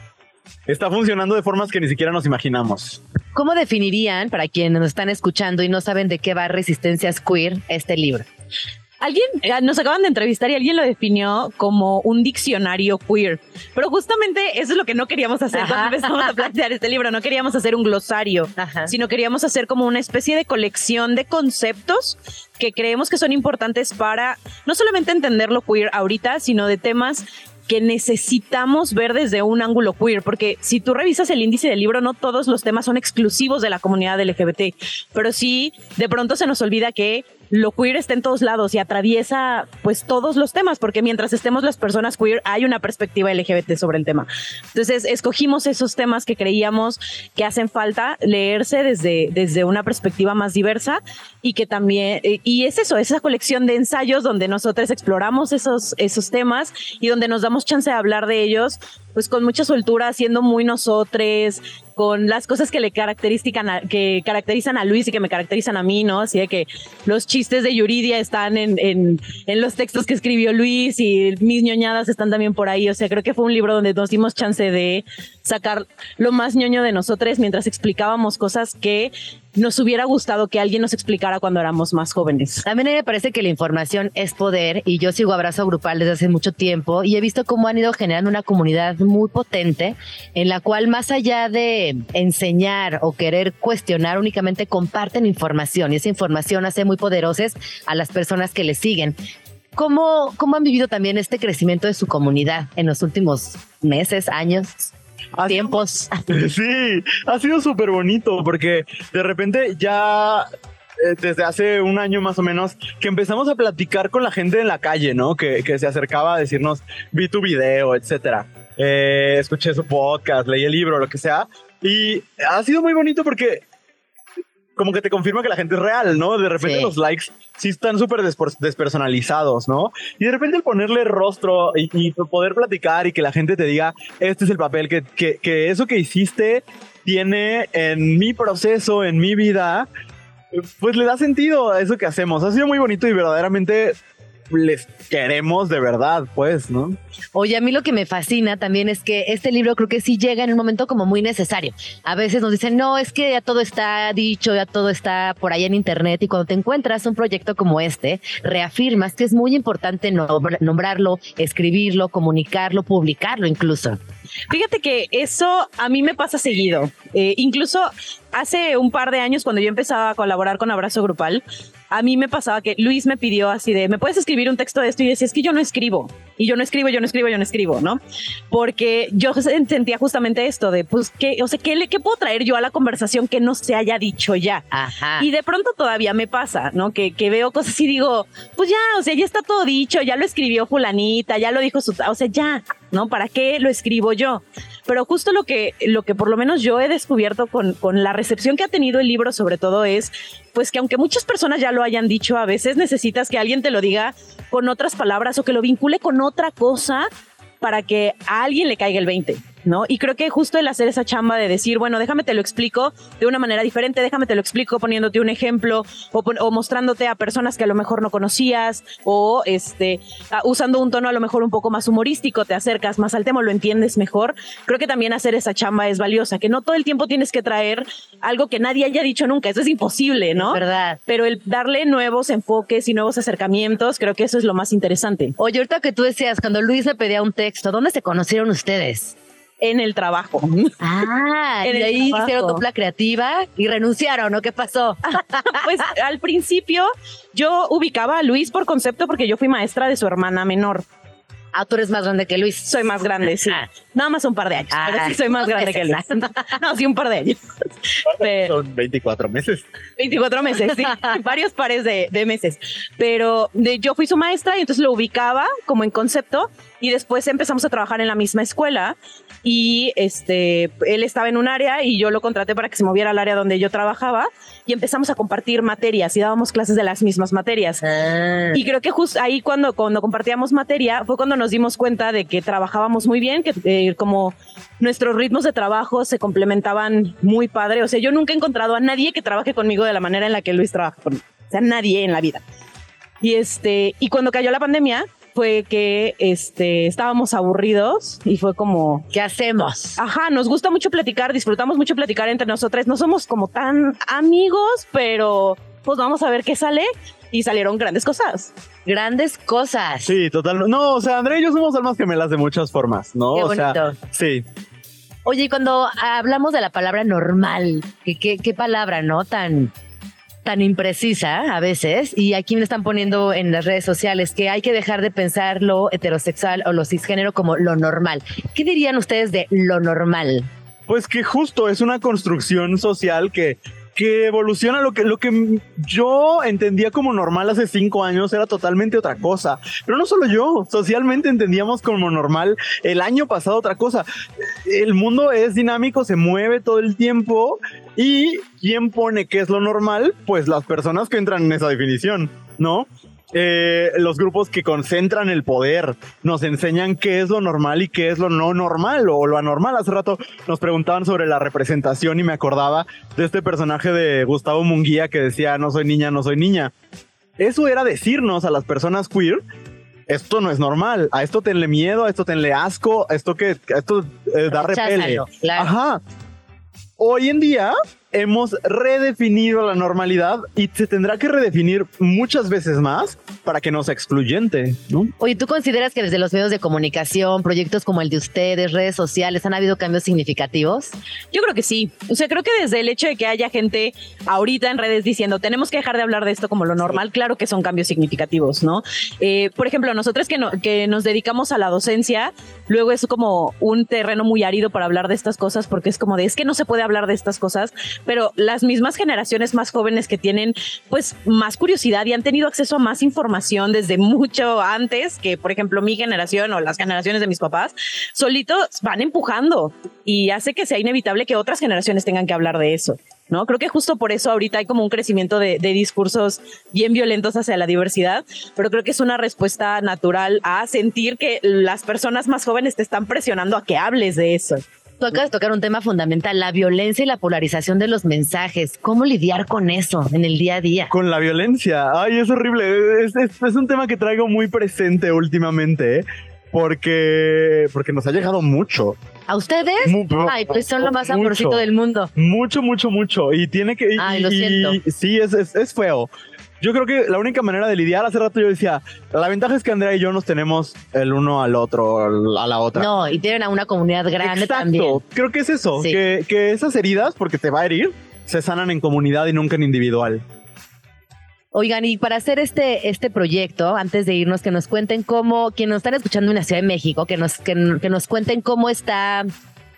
está funcionando de formas que ni siquiera nos imaginamos. ¿Cómo definirían, para quienes nos están escuchando y no saben de qué va Resistencias Queer, este libro? Alguien, eh, nos acaban de entrevistar y alguien lo definió como un diccionario queer. Pero justamente eso es lo que no queríamos hacer Ajá. cuando empezamos a plantear este libro. No queríamos hacer un glosario, Ajá. sino queríamos hacer como una especie de colección de conceptos que creemos que son importantes para no solamente entender lo queer ahorita, sino de temas que necesitamos ver desde un ángulo queer, porque si tú revisas el índice del libro, no todos los temas son exclusivos de la comunidad LGBT, pero sí de pronto se nos olvida que lo queer está en todos lados y atraviesa pues todos los temas, porque mientras estemos las personas queer hay una perspectiva LGBT sobre el tema. Entonces escogimos esos temas que creíamos que hacen falta leerse desde, desde una perspectiva más diversa y que también, eh, y es eso, esa colección de ensayos donde nosotros exploramos esos, esos temas y donde nos damos chance de hablar de ellos pues con mucha soltura, siendo muy nosotros, con las cosas que le caracterizan a, que caracterizan a Luis y que me caracterizan a mí, ¿no? Así de que los chistes de Yuridia están en, en, en los textos que escribió Luis y mis ñoñadas están también por ahí. O sea, creo que fue un libro donde nos dimos chance de sacar lo más ñoño de nosotros mientras explicábamos cosas que nos hubiera gustado que alguien nos explicara cuando éramos más jóvenes. También a mí me parece que la información es poder y yo sigo Abrazo Grupal desde hace mucho tiempo y he visto cómo han ido generando una comunidad muy potente en la cual más allá de enseñar o querer cuestionar únicamente comparten información y esa información hace muy poderosas a las personas que les siguen. ¿Cómo, ¿Cómo han vivido también este crecimiento de su comunidad en los últimos meses, años? Tiempos. Sí, ha sido súper bonito porque de repente ya eh, desde hace un año más o menos que empezamos a platicar con la gente en la calle, ¿no? Que, que se acercaba a decirnos, vi tu video, etcétera. Eh, escuché su podcast, leí el libro, lo que sea. Y ha sido muy bonito porque como que te confirma que la gente es real, ¿no? De repente Sí. los likes sí están súper despersonalizados, ¿no? Y de repente el ponerle rostro y, y poder platicar y que la gente te diga, este es el papel que, que, que eso que hiciste tiene en mi proceso, en mi vida, pues le da sentido a eso que hacemos. Ha sido muy bonito y verdaderamente les queremos de verdad, pues, ¿no? Oye, a mí lo que me fascina también es que este libro creo que sí llega en un momento como muy necesario. A veces nos dicen, no, es que ya todo está dicho, ya todo está por ahí en internet y cuando te encuentras un proyecto como este, reafirmas que es muy importante nombr- nombrarlo, escribirlo, comunicarlo, publicarlo incluso. Fíjate que eso a mí me pasa seguido. Eh, incluso hace un par de años, cuando yo empezaba a colaborar con Abrazo Grupal, a mí me pasaba que Luis me pidió así de, ¿me puedes escribir un texto de esto? Y yo decía, es que yo no escribo. Y yo no escribo, yo no escribo, yo no escribo, ¿no? Porque yo sentía justamente esto de, pues, ¿qué, o sea, ¿qué, le- ¿qué puedo traer yo a la conversación que no se haya dicho ya? Ajá. Y de pronto todavía me pasa, ¿no? Que, que veo cosas y digo, pues ya, o sea, ya está todo dicho, ya lo escribió fulanita, ya lo dijo su, o sea, ya, ¿no? ¿Para qué lo escribo yo? Pero justo lo que, lo que por lo menos yo he descubierto con, con la recepción que ha tenido el libro sobre todo es, pues que aunque muchas personas ya lo hayan dicho, a veces necesitas que alguien te lo diga con otras palabras o que lo vincule con otra cosa para que a alguien le caiga el 20, ¿no? Y creo que justo el hacer esa chamba de decir, bueno, déjame te lo explico de una manera diferente, déjame te lo explico poniéndote un ejemplo o, mostrándote a personas que a lo mejor no conocías o este usando un tono a lo mejor un poco más humorístico, te acercas más al tema, lo entiendes mejor. Creo que también hacer esa chamba es valiosa, que no todo el tiempo tienes que traer algo que nadie haya dicho nunca, eso es imposible, ¿no? ¿Verdad? Pero el darle nuevos enfoques y nuevos acercamientos, creo que eso es lo más interesante. Oye, ahorita que tú decías, cuando Luis me pedía un texto, ¿dónde se conocieron ustedes? En el trabajo. Ah, En y el ahí trabajo. hicieron dupla creativa y renunciaron, ¿o qué pasó? Pues al principio yo ubicaba a Luis por concepto porque yo fui maestra de su hermana menor. Ah, tú eres más grande que Luis. Soy más grande, sí. Nada más un par de años, Ah, pero sí soy más grande que. Luis. No, sí, un par de años. Pero- Son 24 meses. 24 meses, sí, varios pares de, de meses. Pero de, yo fui su maestra y entonces lo ubicaba como en concepto y después empezamos a trabajar en la misma escuela y este, él estaba en un área y yo lo contraté para que se moviera al área donde yo trabajaba y empezamos a compartir materias y dábamos clases de las mismas materias. Ah. Y creo que justo ahí cuando, cuando compartíamos materia fue cuando nos dimos cuenta de que trabajábamos muy bien, que eh, como nuestros ritmos de trabajo se complementaban muy padre. O sea, yo nunca he encontrado a nadie que trabaje conmigo de la manera en la que Luis trabaja conmigo. O sea, nadie en la vida. Y este, y cuando cayó la pandemia fue que este, estábamos aburridos y fue como, ¿Qué hacemos? Ajá, nos gusta mucho platicar, disfrutamos mucho platicar entre nosotras. No somos como tan amigos, pero pues vamos a ver qué sale. Y salieron grandes cosas. Grandes cosas. Sí, total. No, o sea, André y yo somos almas gemelas de muchas formas, ¿no? Qué o sea, bonito. sí. Oye, y cuando hablamos de la palabra normal, ¿qué, qué, qué palabra, no? Tan, tan imprecisa a veces. Y aquí me están poniendo en las redes sociales que hay que dejar de pensar lo heterosexual o lo cisgénero como lo normal. ¿Qué dirían ustedes de lo normal? Pues que justo es una construcción social que, que evoluciona lo que, lo que yo entendía como normal hace cinco años era totalmente otra cosa. Pero no solo yo, socialmente entendíamos como normal el año pasado otra cosa. El mundo es dinámico, se mueve todo el tiempo y ¿quién pone qué es lo normal? Pues las personas que entran en esa definición, ¿no? Eh, los grupos que concentran el poder, nos enseñan qué es lo normal y qué es lo no normal o lo anormal. Hace rato nos preguntaban sobre la representación y me acordaba de este personaje de Gustavo Munguía que decía no soy niña, no soy niña. Eso era decirnos a las personas queer esto no es normal, a esto tenle miedo, a esto tenle asco, a esto que a esto eh, da repele. Claro. Ajá. Hoy en día hemos redefinido la normalidad y se tendrá que redefinir muchas veces más para que no sea excluyente, ¿no? Oye, ¿tú consideras que desde los medios de comunicación, proyectos como el de ustedes, redes sociales, han habido cambios significativos? Yo creo que sí. O sea, creo que desde el hecho de que haya gente ahorita en redes diciendo tenemos que dejar de hablar de esto como lo normal, claro que son cambios significativos, ¿no? Eh, por ejemplo, nosotros que, no- que nos dedicamos a la docencia, luego es como un terreno muy árido para hablar de estas cosas porque es como de es que no se puede hablar de estas cosas, pero las mismas generaciones más jóvenes que tienen pues más curiosidad y han tenido acceso a más información desde mucho antes que, por ejemplo, mi generación o las generaciones de mis papás, solitos van empujando y hace que sea inevitable que otras generaciones tengan que hablar de eso. ¿No? Creo que justo por eso ahorita hay como un crecimiento de, de discursos bien violentos hacia la diversidad, pero creo que es una respuesta natural a sentir que las personas más jóvenes te están presionando a que hables de eso. Tú acabas de tocar un tema fundamental, la violencia y la polarización de los mensajes. ¿Cómo lidiar con eso en el día a día? Con la violencia. Ay, es horrible. Es, es- es un tema que traigo muy presente últimamente, ¿eh? porque, porque nos ha llegado mucho. ¿A ustedes? Mu- Ay, pues son lo más amorcito del mundo. Mucho, mucho, mucho. Y tiene que. y- Ay, lo y- siento. Sí, es, es, es feo. Yo creo que la única manera de lidiar, hace rato yo decía, la ventaja es que Andrea y yo nos tenemos el uno al otro, a la otra. No, y tienen a una comunidad grande Exacto. también. Creo que es eso, Sí. que, que esas heridas, porque te va a herir, se sanan en comunidad y nunca en individual. Oigan, y para hacer este, este proyecto, antes de irnos, que nos cuenten cómo, quienes nos están escuchando en la Ciudad de México, que nos, que, que nos cuenten cómo está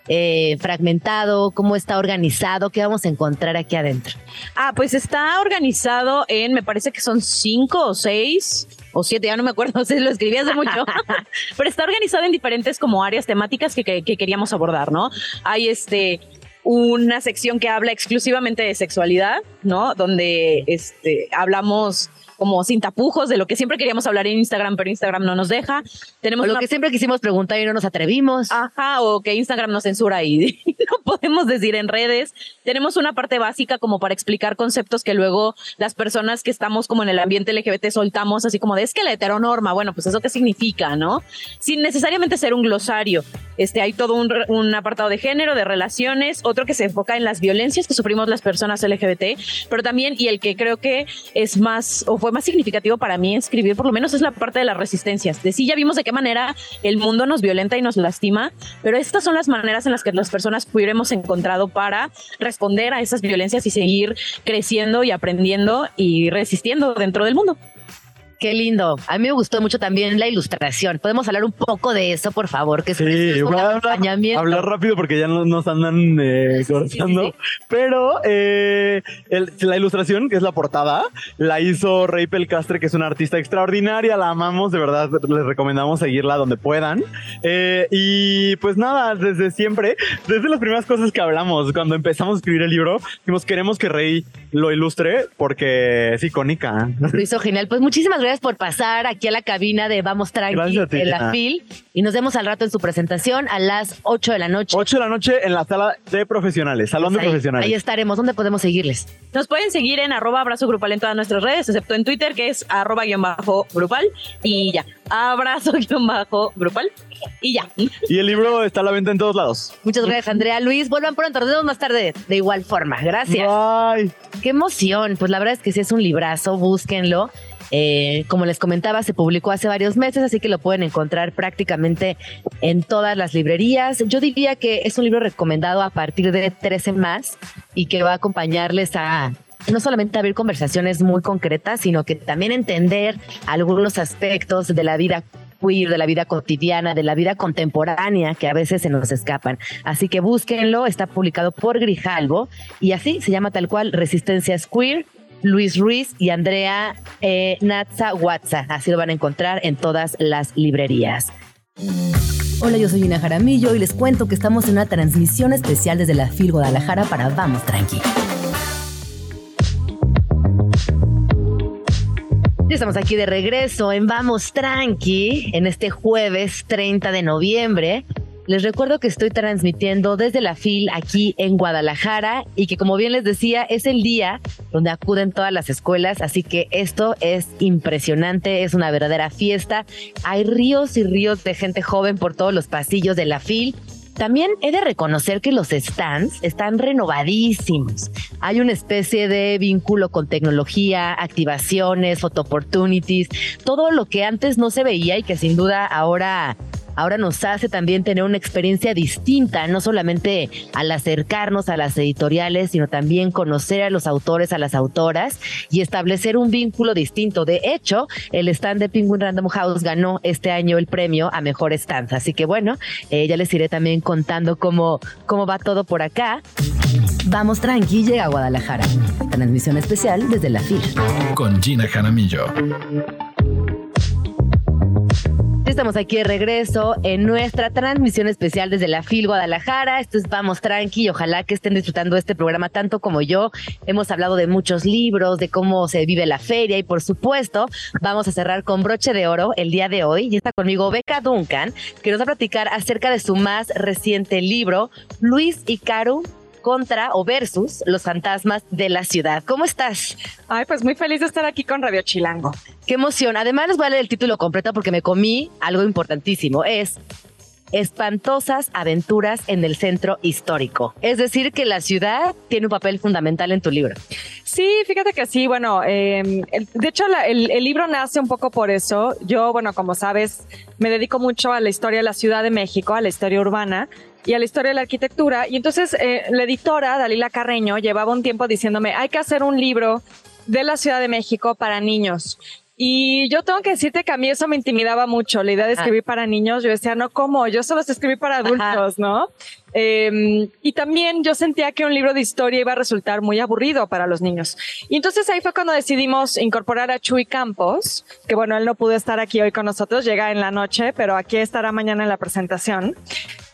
eh, fragmentado, cómo está organizado, qué vamos a encontrar aquí adentro. Ah, pues está organizado en, me parece que son cinco o seis o siete, ya no me acuerdo, si lo escribí hace mucho, pero está organizado en diferentes como áreas temáticas que, que- que queríamos abordar, ¿no? Hay este una sección que habla exclusivamente de sexualidad, ¿no? Donde este hablamos como sin tapujos de lo que siempre queríamos hablar en Instagram, pero Instagram no nos deja. Tenemos O lo una que siempre quisimos preguntar y no nos atrevimos. Ajá, o que Instagram nos censura y no podemos decir en redes. Tenemos una parte básica como para explicar conceptos que luego las personas que estamos como en el ambiente LGBT soltamos, así como de es que la heteronorma, bueno, pues eso qué significa, ¿no? Sin necesariamente ser un glosario. Este, hay todo un, un apartado de género, de relaciones, otro que se enfoca en las violencias que sufrimos las personas LGBT, pero también, y el que creo que es más, o fue más significativo para mí escribir, por lo menos es la parte de las resistencias. De sí, ya vimos de qué manera el mundo nos violenta y nos lastima, pero estas son las maneras en las que las personas hubiéramos encontrado para responder a esas violencias y seguir creciendo y aprendiendo y resistiendo dentro del mundo. Qué lindo. A mí me gustó mucho también la ilustración. ¿Podemos hablar un poco de eso, por favor? Que es, es un a hablar, rápido porque ya no- nos andan eh, cortando. sí, Pero eh, el- la ilustración, que es la portada, la hizo Rey Pelcastre, que es una artista extraordinaria. La amamos, de verdad. Les recomendamos seguirla donde puedan. Eh, y pues nada, desde siempre, desde las primeras cosas que hablamos, cuando empezamos a escribir el libro, dijimos, queremos que Rey lo ilustre porque es icónica. Lo hizo genial. Pues muchísimas gracias por pasar aquí a la cabina de Vamos Tranqui ti, en la. FIL. Y nos vemos al rato en su presentación a las 8 de la noche. 8 de la noche en la sala de profesionales, salón de Pues ahí, profesionales. ahí estaremos. ¿Dónde podemos seguirles? Nos pueden seguir en arroba abrazo grupal en todas nuestras redes, excepto en Twitter, que es arroba guion bajo grupal. Y ya, abrazo guion bajo grupal. Y ya. Y el libro está a la venta en todos lados. Muchas gracias, Andrea. Luis, vuelvan pronto. Nos vemos más tarde de igual forma. Gracias. Bye. Qué emoción. Pues la verdad es que sí es un librazo. Búsquenlo. Eh, como les comentaba, se publicó hace varios meses, así que lo pueden encontrar prácticamente en todas las librerías. Yo diría que es un libro recomendado a partir de 13 más y que va a acompañarles a no solamente abrir conversaciones muy concretas, sino que también entender algunos aspectos de la vida queer, de la vida cotidiana, de la vida contemporánea que a veces se nos escapan. Así que búsquenlo, está publicado por Grijalbo y así se llama tal cual Resistencias Queer. Luis Ruiz y Andrea eh, Natza Watza. Así lo van a encontrar en todas las librerías. Hola, yo soy Ina Jaramillo y les cuento que estamos en una transmisión especial desde la FIL Guadalajara para Vamos Tranqui. Estamos aquí de regreso en Vamos Tranqui en este jueves 30 de noviembre. Les recuerdo que estoy transmitiendo desde la FIL aquí en Guadalajara y que como bien les decía es el día donde acuden todas las escuelas, así que esto es impresionante, es una verdadera fiesta. Hay ríos y ríos de gente joven por todos los pasillos de la FIL también he de reconocer que los stands están renovadísimos. Hay una especie de vínculo con tecnología, activaciones, photo opportunities, todo lo que antes no se veía y que sin duda ahora ahora nos hace también tener una experiencia distinta, no solamente al acercarnos a las editoriales, sino también conocer a los autores, a las autoras y establecer un vínculo distinto. De hecho, el stand de Penguin Random House ganó este año el premio a mejor stand. Así que bueno, eh, ya les iré también contando cómo, cómo va todo por acá. Vamos tranqui, llega a Guadalajara. Transmisión especial desde la FIL. Con Gina Jaramillo. Estamos aquí de regreso en nuestra transmisión especial desde la FIL Guadalajara. Esto es Vamos Tranqui. Ojalá que estén disfrutando este programa tanto como yo. Hemos hablado de muchos libros, de cómo se vive la feria y por supuesto vamos a cerrar con broche de oro el día de hoy. Y está conmigo Beca Duncan, que nos va a platicar acerca de su más reciente libro, Luis y Caru contra o versus los fantasmas de la ciudad. ¿Cómo estás? Ay, pues muy feliz de estar aquí con Radio Chilango. Qué emoción. Además les voy a leer el título completo porque me comí algo importantísimo. Es espantosas aventuras en el centro histórico. Es decir, que la ciudad tiene un papel fundamental en tu libro. Sí, fíjate que sí, bueno, em, de hecho el, libro nace un poco por eso. Yo, bueno, como sabes, me dedico mucho a la historia de la Ciudad de México, a la historia urbana y a la historia de la arquitectura. Y entonces eh, la editora, Dalila Carreño, llevaba un tiempo diciéndome, hay que hacer un libro de la Ciudad de México para niños. Y yo tengo que decirte que a mí eso me intimidaba mucho, la idea de escribir para niños. Yo decía, no, ¿cómo? Yo solo sé escribir para adultos, ¿no? Em, y también yo sentía que un libro de historia iba a resultar muy aburrido para los niños. Y entonces ahí fue cuando decidimos incorporar a Chuy Campos, que bueno, él no pudo estar aquí hoy con nosotros, llega en la noche, pero aquí estará mañana en la presentación.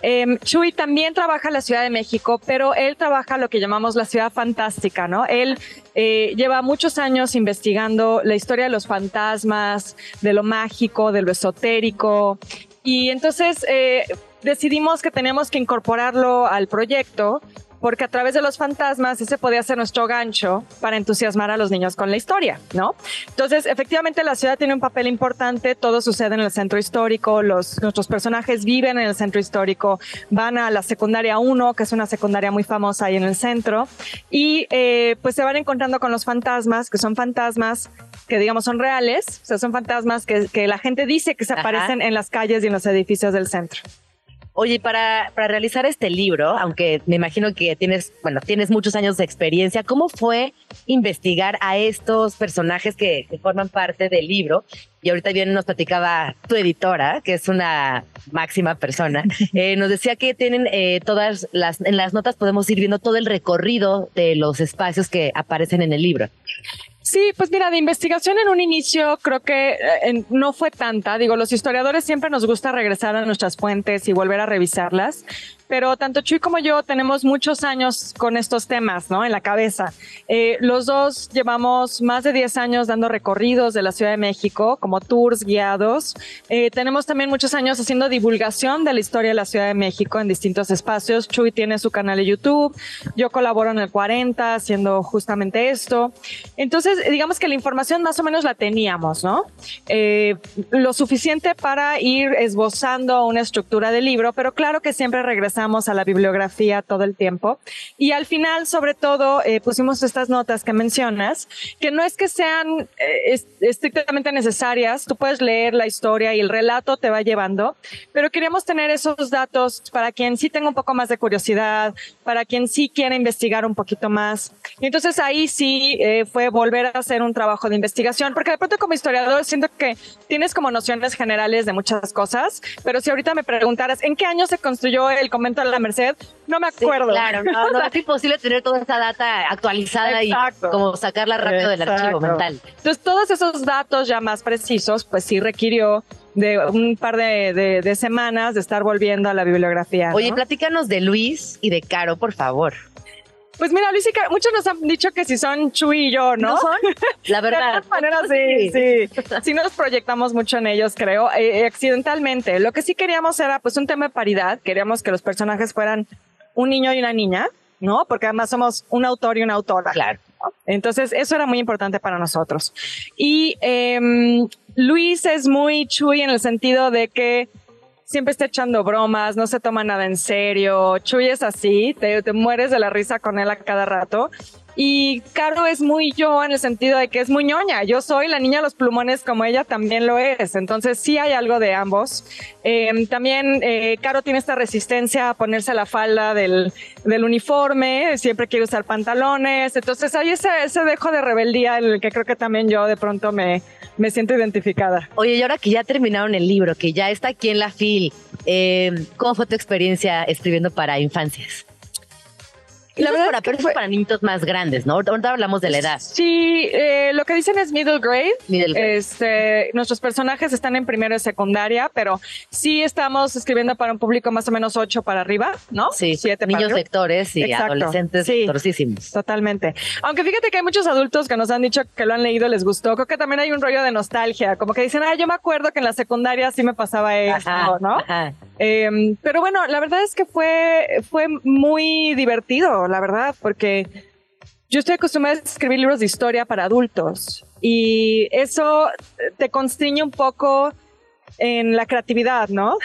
Eh, Chuy también trabaja en la Ciudad de México, pero él trabaja lo que llamamos la ciudad fantástica, ¿no? Él eh, lleva muchos años investigando la historia de los fantasmas, de lo mágico, de lo esotérico. Y entonces eh, decidimos que teníamos que incorporarlo al proyecto porque a través de los fantasmas ese podía ser nuestro gancho para entusiasmar a los niños con la historia, ¿no? Entonces, efectivamente, la ciudad tiene un papel importante, todo sucede en el centro histórico, los, nuestros personajes viven en el centro histórico, van a la secundaria 1, que es una secundaria muy famosa ahí en el centro, y eh, pues se van encontrando con los fantasmas, que son fantasmas que digamos son reales, o sea, son fantasmas que, que la gente dice que se aparecen en las calles y en los edificios del centro. Oye, para, para realizar este libro, aunque me imagino que tienes, bueno, tienes muchos años de experiencia, ¿cómo fue investigar a estos personajes que, forman parte del libro? Y ahorita bien nos platicaba tu editora, que es una máxima persona, eh, nos decía que tienen eh, todas las, en las notas podemos ir viendo todo el recorrido de los espacios que aparecen en el libro. Sí, pues mira, de investigación en un inicio creo que eh, no fue tanta. Digo, los historiadores siempre nos gusta regresar a nuestras fuentes y volver a revisarlas pero tanto Chuy como yo tenemos muchos años con estos temas, ¿no? En la cabeza. Eh, los dos llevamos más de 10 años dando recorridos de la Ciudad de México, como tours guiados. Eh, tenemos también muchos años haciendo divulgación de la historia de la Ciudad de México en distintos espacios. Chuy tiene su canal de YouTube, yo colaboro en el 40 haciendo justamente esto. Entonces, digamos que la información más o menos la teníamos, ¿no? Eh, lo suficiente para ir esbozando una estructura del libro, pero claro que siempre regresamos a la bibliografía todo el tiempo. Y al final, sobre todo, eh, pusimos estas notas que mencionas, que no es que sean eh, estrictamente necesarias, tú puedes leer la historia y el relato te va llevando, pero queríamos tener esos datos para quien sí tenga un poco más de curiosidad, para quien sí quiera investigar un poquito más. Y entonces ahí sí eh, fue volver a hacer un trabajo de investigación, porque de pronto como historiador siento que tienes como nociones generales de muchas cosas, pero si ahorita me preguntaras, ¿en qué año se construyó el a la Merced, no me acuerdo. claro, no, no es imposible tener toda esa data actualizada y como sacarla rápido del archivo mental. Entonces, todos esos datos ya más precisos, pues sí requirió de un par de, de, semanas de estar volviendo a la bibliografía. Oye, platícanos de Luis y de Caro, por favor. Pues mira, Luis y Caro, muchos nos han dicho que si son Chuy y yo, ¿no? ¿No son? La De verdad. alguna manera sí, sí. Sí nos proyectamos mucho en ellos, creo, eh, accidentalmente. Lo que sí queríamos era pues un tema de paridad. Queríamos que los personajes fueran un niño y una niña, ¿no? Porque además somos un autor y una autora. Claro. Entonces, eso era muy importante para nosotros. Y em, Luis es muy Chuy en el sentido de que siempre está echando bromas, no se toma nada en serio. Chuy es así, te, te mueres de la risa con él a cada rato. Y Caro es muy yo en el sentido de que es muy ñoña. Yo soy la niña de los plumones como ella también lo es. Entonces sí hay algo de ambos. Eh, también eh, Caro tiene esta resistencia a ponerse la falda del, uniforme. Siempre quiere usar pantalones. Entonces hay ese, ese dejo de rebeldía en el que creo que también yo de pronto me, me siento identificada. Oye, y ahora que ya terminaron el libro, que ya está aquí en la FIL, eh, ¿cómo fue tu experiencia escribiendo para infancias? La verdad para, pero fue- es para niños más grandes, ¿no? Ahorita hablamos de la edad. Sí, eh, lo que dicen es middle grade. Middle grade. Este, nuestros personajes están en primero y secundaria, pero sí estamos escribiendo para un público más o menos ocho para arriba, ¿no? Sí, Siete para niños arriba. lectores y Exacto. adolescentes Sí. lectorcísimos. Totalmente. Aunque fíjate que hay muchos adultos que nos han dicho que lo han leído, les gustó. Creo que también hay un rollo de nostalgia, como que dicen, ah, yo me acuerdo que en la secundaria sí me pasaba esto, Ajá, ¿no? ajá. Eh, pero bueno, la verdad es que fue, fue muy divertido, la verdad, porque yo estoy acostumbrada a escribir libros de historia para adultos y eso te constriñe un poco en la creatividad, ¿no?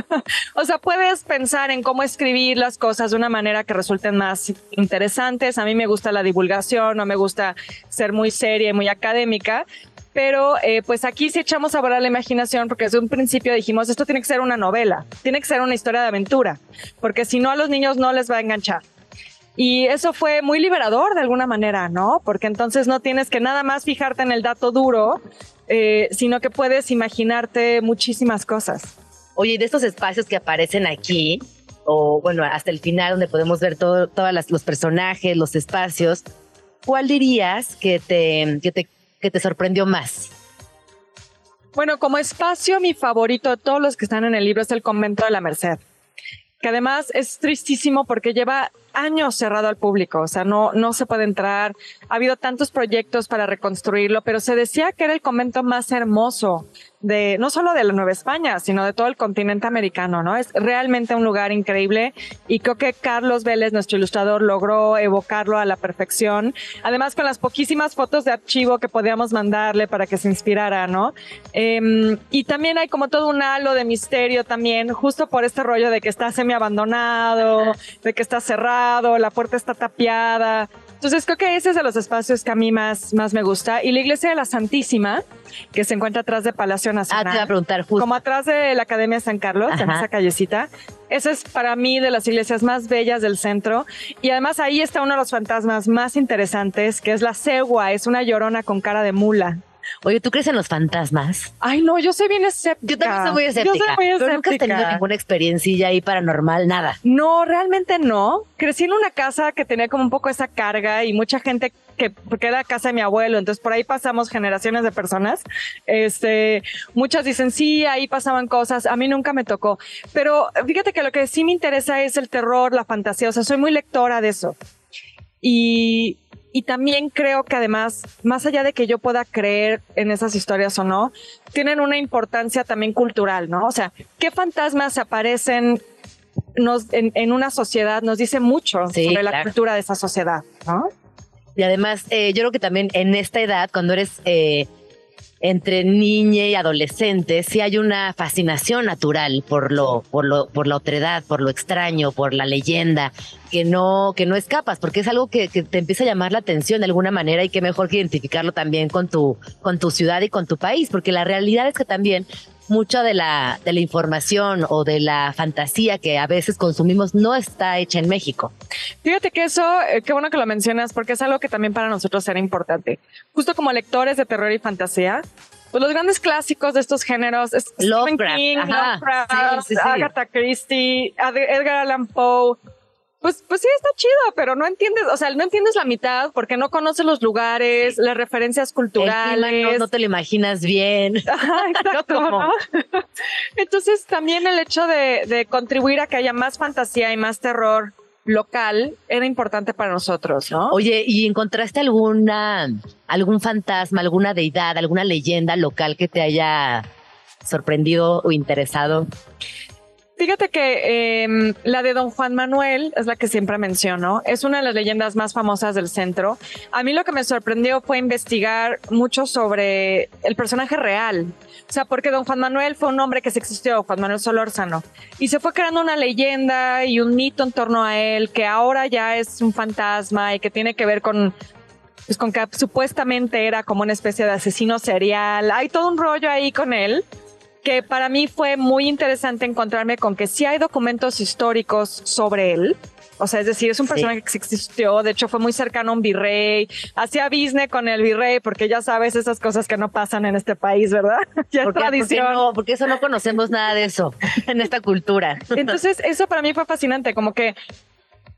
o sea, puedes pensar en cómo escribir las cosas de una manera que resulten más interesantes. A mí me gusta la divulgación, no me gusta ser muy seria y muy académica. Pero eh, pues aquí sí echamos a volar la imaginación porque desde un principio dijimos, esto tiene que ser una novela, tiene que ser una historia de aventura, porque si no a los niños no les va a enganchar. Y eso fue muy liberador de alguna manera, ¿no? Porque entonces no tienes que nada más fijarte en el dato duro, eh, sino que puedes imaginarte muchísimas cosas. Oye, y de estos espacios que aparecen aquí, o bueno, hasta el final donde podemos ver todo, todos los personajes, los espacios, ¿cuál dirías que te, que te, que te sorprendió más? Bueno, como espacio, mi favorito de todos los que están en el libro es el convento de la Merced, que además es tristísimo porque lleva años cerrado al público, o sea, no, no se puede entrar. Ha habido tantos proyectos para reconstruirlo, pero se decía que era el convento más hermoso de, no solo de la Nueva España, sino de todo el continente americano, ¿no? Es realmente un lugar increíble y creo que Carlos Vélez, nuestro ilustrador, logró evocarlo a la perfección. Además, con las poquísimas fotos de archivo que podíamos mandarle para que se inspirara, ¿no? Em, y también hay como todo un halo de misterio también, justo por este rollo de que está semi abandonado, de que está cerrado, la puerta está tapiada. Entonces creo que ese es de los espacios que a mí más, más me gusta. Y la iglesia de la Santísima, que se encuentra atrás de Palacio Ah, Nacional. te iba a preguntar justo. Como atrás de la Academia San Carlos, en esa callecita. Esa es para mí de las iglesias más bellas del centro. Y además ahí está uno de los fantasmas más interesantes, que es la cegua. Es una llorona con cara de mula. Oye, ¿tú crees en los fantasmas? Ay, no, yo soy bien escéptica. Yo también soy muy Yo escéptica. soy muy Pero nunca has tenido escéptica. ninguna experiencia ahí paranormal, nada. No, realmente no. Crecí en una casa que tenía como un poco esa carga y mucha gente que, porque era casa de mi abuelo, entonces por ahí pasamos generaciones de personas. Este, muchas dicen, sí, ahí pasaban cosas. A mí nunca me tocó. Pero fíjate que lo que sí me interesa es el terror, la fantasía. O sea, soy muy lectora de eso. Y, y también creo que además, más allá de que yo pueda creer en esas historias o no, tienen una importancia también cultural, ¿no? O sea, ¿qué fantasmas aparecen nos, en, en una sociedad? Nos dice mucho Sí, sobre la cultura de esa sociedad, ¿no? Y además, eh, yo creo que también en esta edad, cuando eres eh, entre niña y adolescente, sí hay una fascinación natural por lo, por lo, por la otredad, por lo extraño, por la leyenda, que no, que no escapas, porque es algo que, que te empieza a llamar la atención de alguna manera y que mejor que identificarlo también con tu, con tu ciudad y con tu país, porque la realidad es que también mucha de la, de la información o de la fantasía que a veces consumimos no está hecha en México. Fíjate que eso, eh, qué bueno que lo mencionas, porque es algo que también para nosotros era importante. Justo como lectores de terror y fantasía, pues los grandes clásicos de estos géneros Lovecraft, King. Lovecraft, Sí, sí, sí. Agatha Christie, Edgar Allan Poe. Pues, pues sí, está chido, pero no entiendes, o sea, no entiendes la mitad porque no conoces los lugares, las referencias culturales. no, no te lo imaginas bien. Ajá, exacto. Entonces también el hecho de, de contribuir a que haya más fantasía y más terror local era importante para nosotros, ¿no? Oye, ¿y encontraste alguna, algún fantasma, alguna deidad, alguna leyenda local que te haya sorprendido o interesado? Fíjate que em, la de Don Juan Manuel es la que siempre menciono. Es una de las leyendas más famosas del centro. A mí lo que me sorprendió fue investigar mucho sobre el personaje real. O sea, porque Don Juan Manuel fue un hombre que se existió, Juan Manuel Solórzano. Y se fue creando una leyenda y un mito en torno a él, que ahora ya es un fantasma y que tiene que ver con pues con que supuestamente era como una especie de asesino serial. Hay todo un rollo ahí con él que para mí fue muy interesante encontrarme con que sí hay documentos históricos sobre él. O sea, es decir, es un personaje que existió, de hecho fue muy cercano a un virrey, hacía business con el virrey, porque ya sabes esas cosas que no pasan en este país, ¿verdad? ya es tradición. no, porque eso no conocemos nada de eso en esta cultura. Entonces, eso para mí fue fascinante, como que,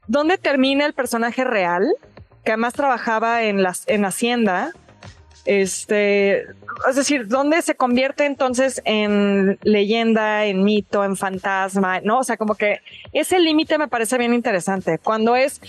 ¿dónde termina el personaje real? Que además trabajaba en, las, en Hacienda, este, es decir, ¿dónde se convierte entonces en leyenda, en mito, en fantasma? ¿No? O sea, como que ese límite me parece bien interesante. Cuando es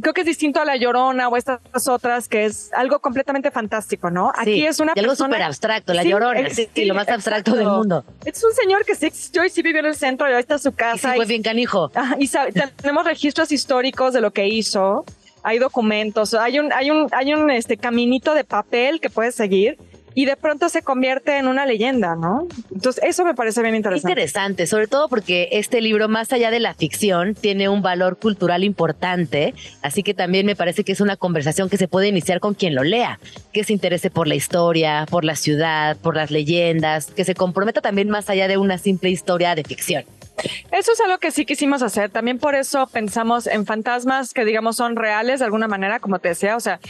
creo que es distinto a la llorona o estas otras, que es algo completamente fantástico, ¿no? Aquí es una y algo súper abstracto, la llorona, es, sí, lo más abstracto del mundo. Es un señor que sí existió y sí vivió en el centro y ahí está su casa. Y sí fue bien canijo. y tenemos registros históricos de lo que hizo hay documentos, hay un, hay un, hay un este caminito de papel que puedes seguir y de pronto se convierte en una leyenda, ¿no? Entonces, eso me parece bien interesante. Interesante, sobre todo porque este libro, más allá de la ficción, tiene un valor cultural importante, así que también me parece que es una conversación que se puede iniciar con quien lo lea, que se interese por la historia, por la ciudad, por las leyendas, que se comprometa también más allá de una simple historia de ficción. Eso es algo que sí quisimos hacer. También por eso pensamos en fantasmas que digamos son reales de alguna manera, como te decía, o sea,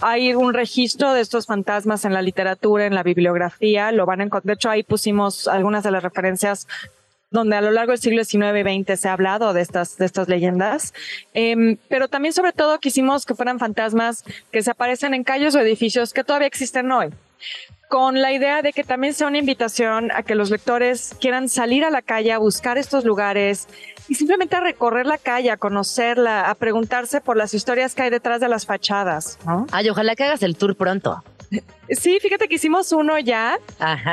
hay un registro de estos fantasmas en la literatura, en la bibliografía, lo van a encontrar. De hecho, ahí pusimos algunas de las referencias donde a lo largo del siglo XIX y XX se ha hablado de estas, de estas leyendas. Em, pero también, sobre todo, quisimos que fueran fantasmas que se aparecen en calles o edificios que todavía existen hoy con la idea de que también sea una invitación a que los lectores quieran salir a la calle a buscar estos lugares y simplemente a recorrer la calle, a conocerla, a preguntarse por las historias que hay detrás de las fachadas. Ay, ojalá que hagas el tour pronto. Sí, fíjate que hicimos uno ya,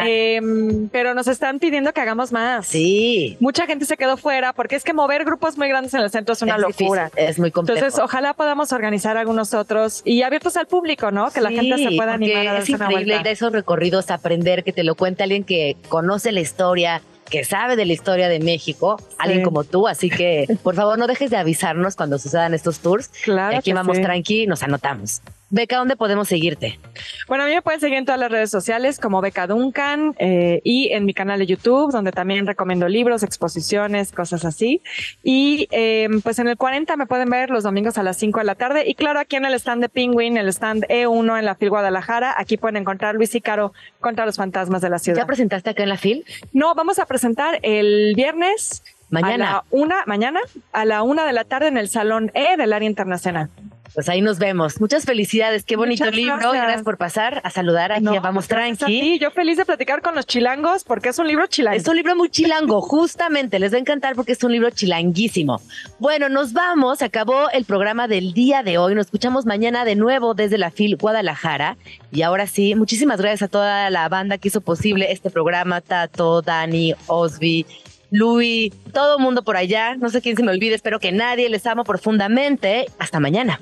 em, pero nos están pidiendo que hagamos más. Sí. Mucha gente se quedó fuera porque es que mover grupos muy grandes en el centro es una locura. es muy complejo. Entonces, ojalá podamos organizar algunos otros y abiertos al público, ¿no? Que la gente se pueda animar a darse Es increíble ir a esos recorridos, aprender, que te lo cuente alguien que conoce la historia, que sabe de la historia de México, alguien como tú. Así que, por favor, no dejes de avisarnos cuando sucedan estos tours. Claro. Aquí vamos tranqui, nos anotamos. Beca, ¿dónde podemos seguirte? Bueno, a mí me pueden seguir en todas las redes sociales como Beca Duncan eh, y en mi canal de YouTube, donde también recomiendo libros, exposiciones, cosas así. Y eh, pues en el 40 me pueden ver los domingos a las 5 de la tarde. Y claro, aquí en el stand de Penguin, el stand E1 en la FIL Guadalajara, aquí pueden encontrar Luis y Caro contra los fantasmas de la ciudad. ¿Ya presentaste acá en la FIL? No, vamos a presentar el viernes. Mañana. A la una, mañana, a la una de la tarde en el Salón E del Área Internacional. Pues ahí nos vemos. Muchas felicidades. Qué bonito libro. Gracias. por pasar a saludar aquí a Vamos Tranqui. Sí, yo feliz de platicar con los chilangos porque es un libro chilango. Es un libro muy chilango, justamente. Les va a encantar porque es un libro chilanguísimo. Bueno, nos vamos. Acabó el programa del día de hoy. Nos escuchamos mañana de nuevo desde la FIL Guadalajara. Y ahora sí, muchísimas gracias a toda la banda que hizo posible este programa. Tato, Dani, Osby, Luis, todo mundo por allá. No sé quién se me olvide. Espero que nadie les amo profundamente. Hasta mañana.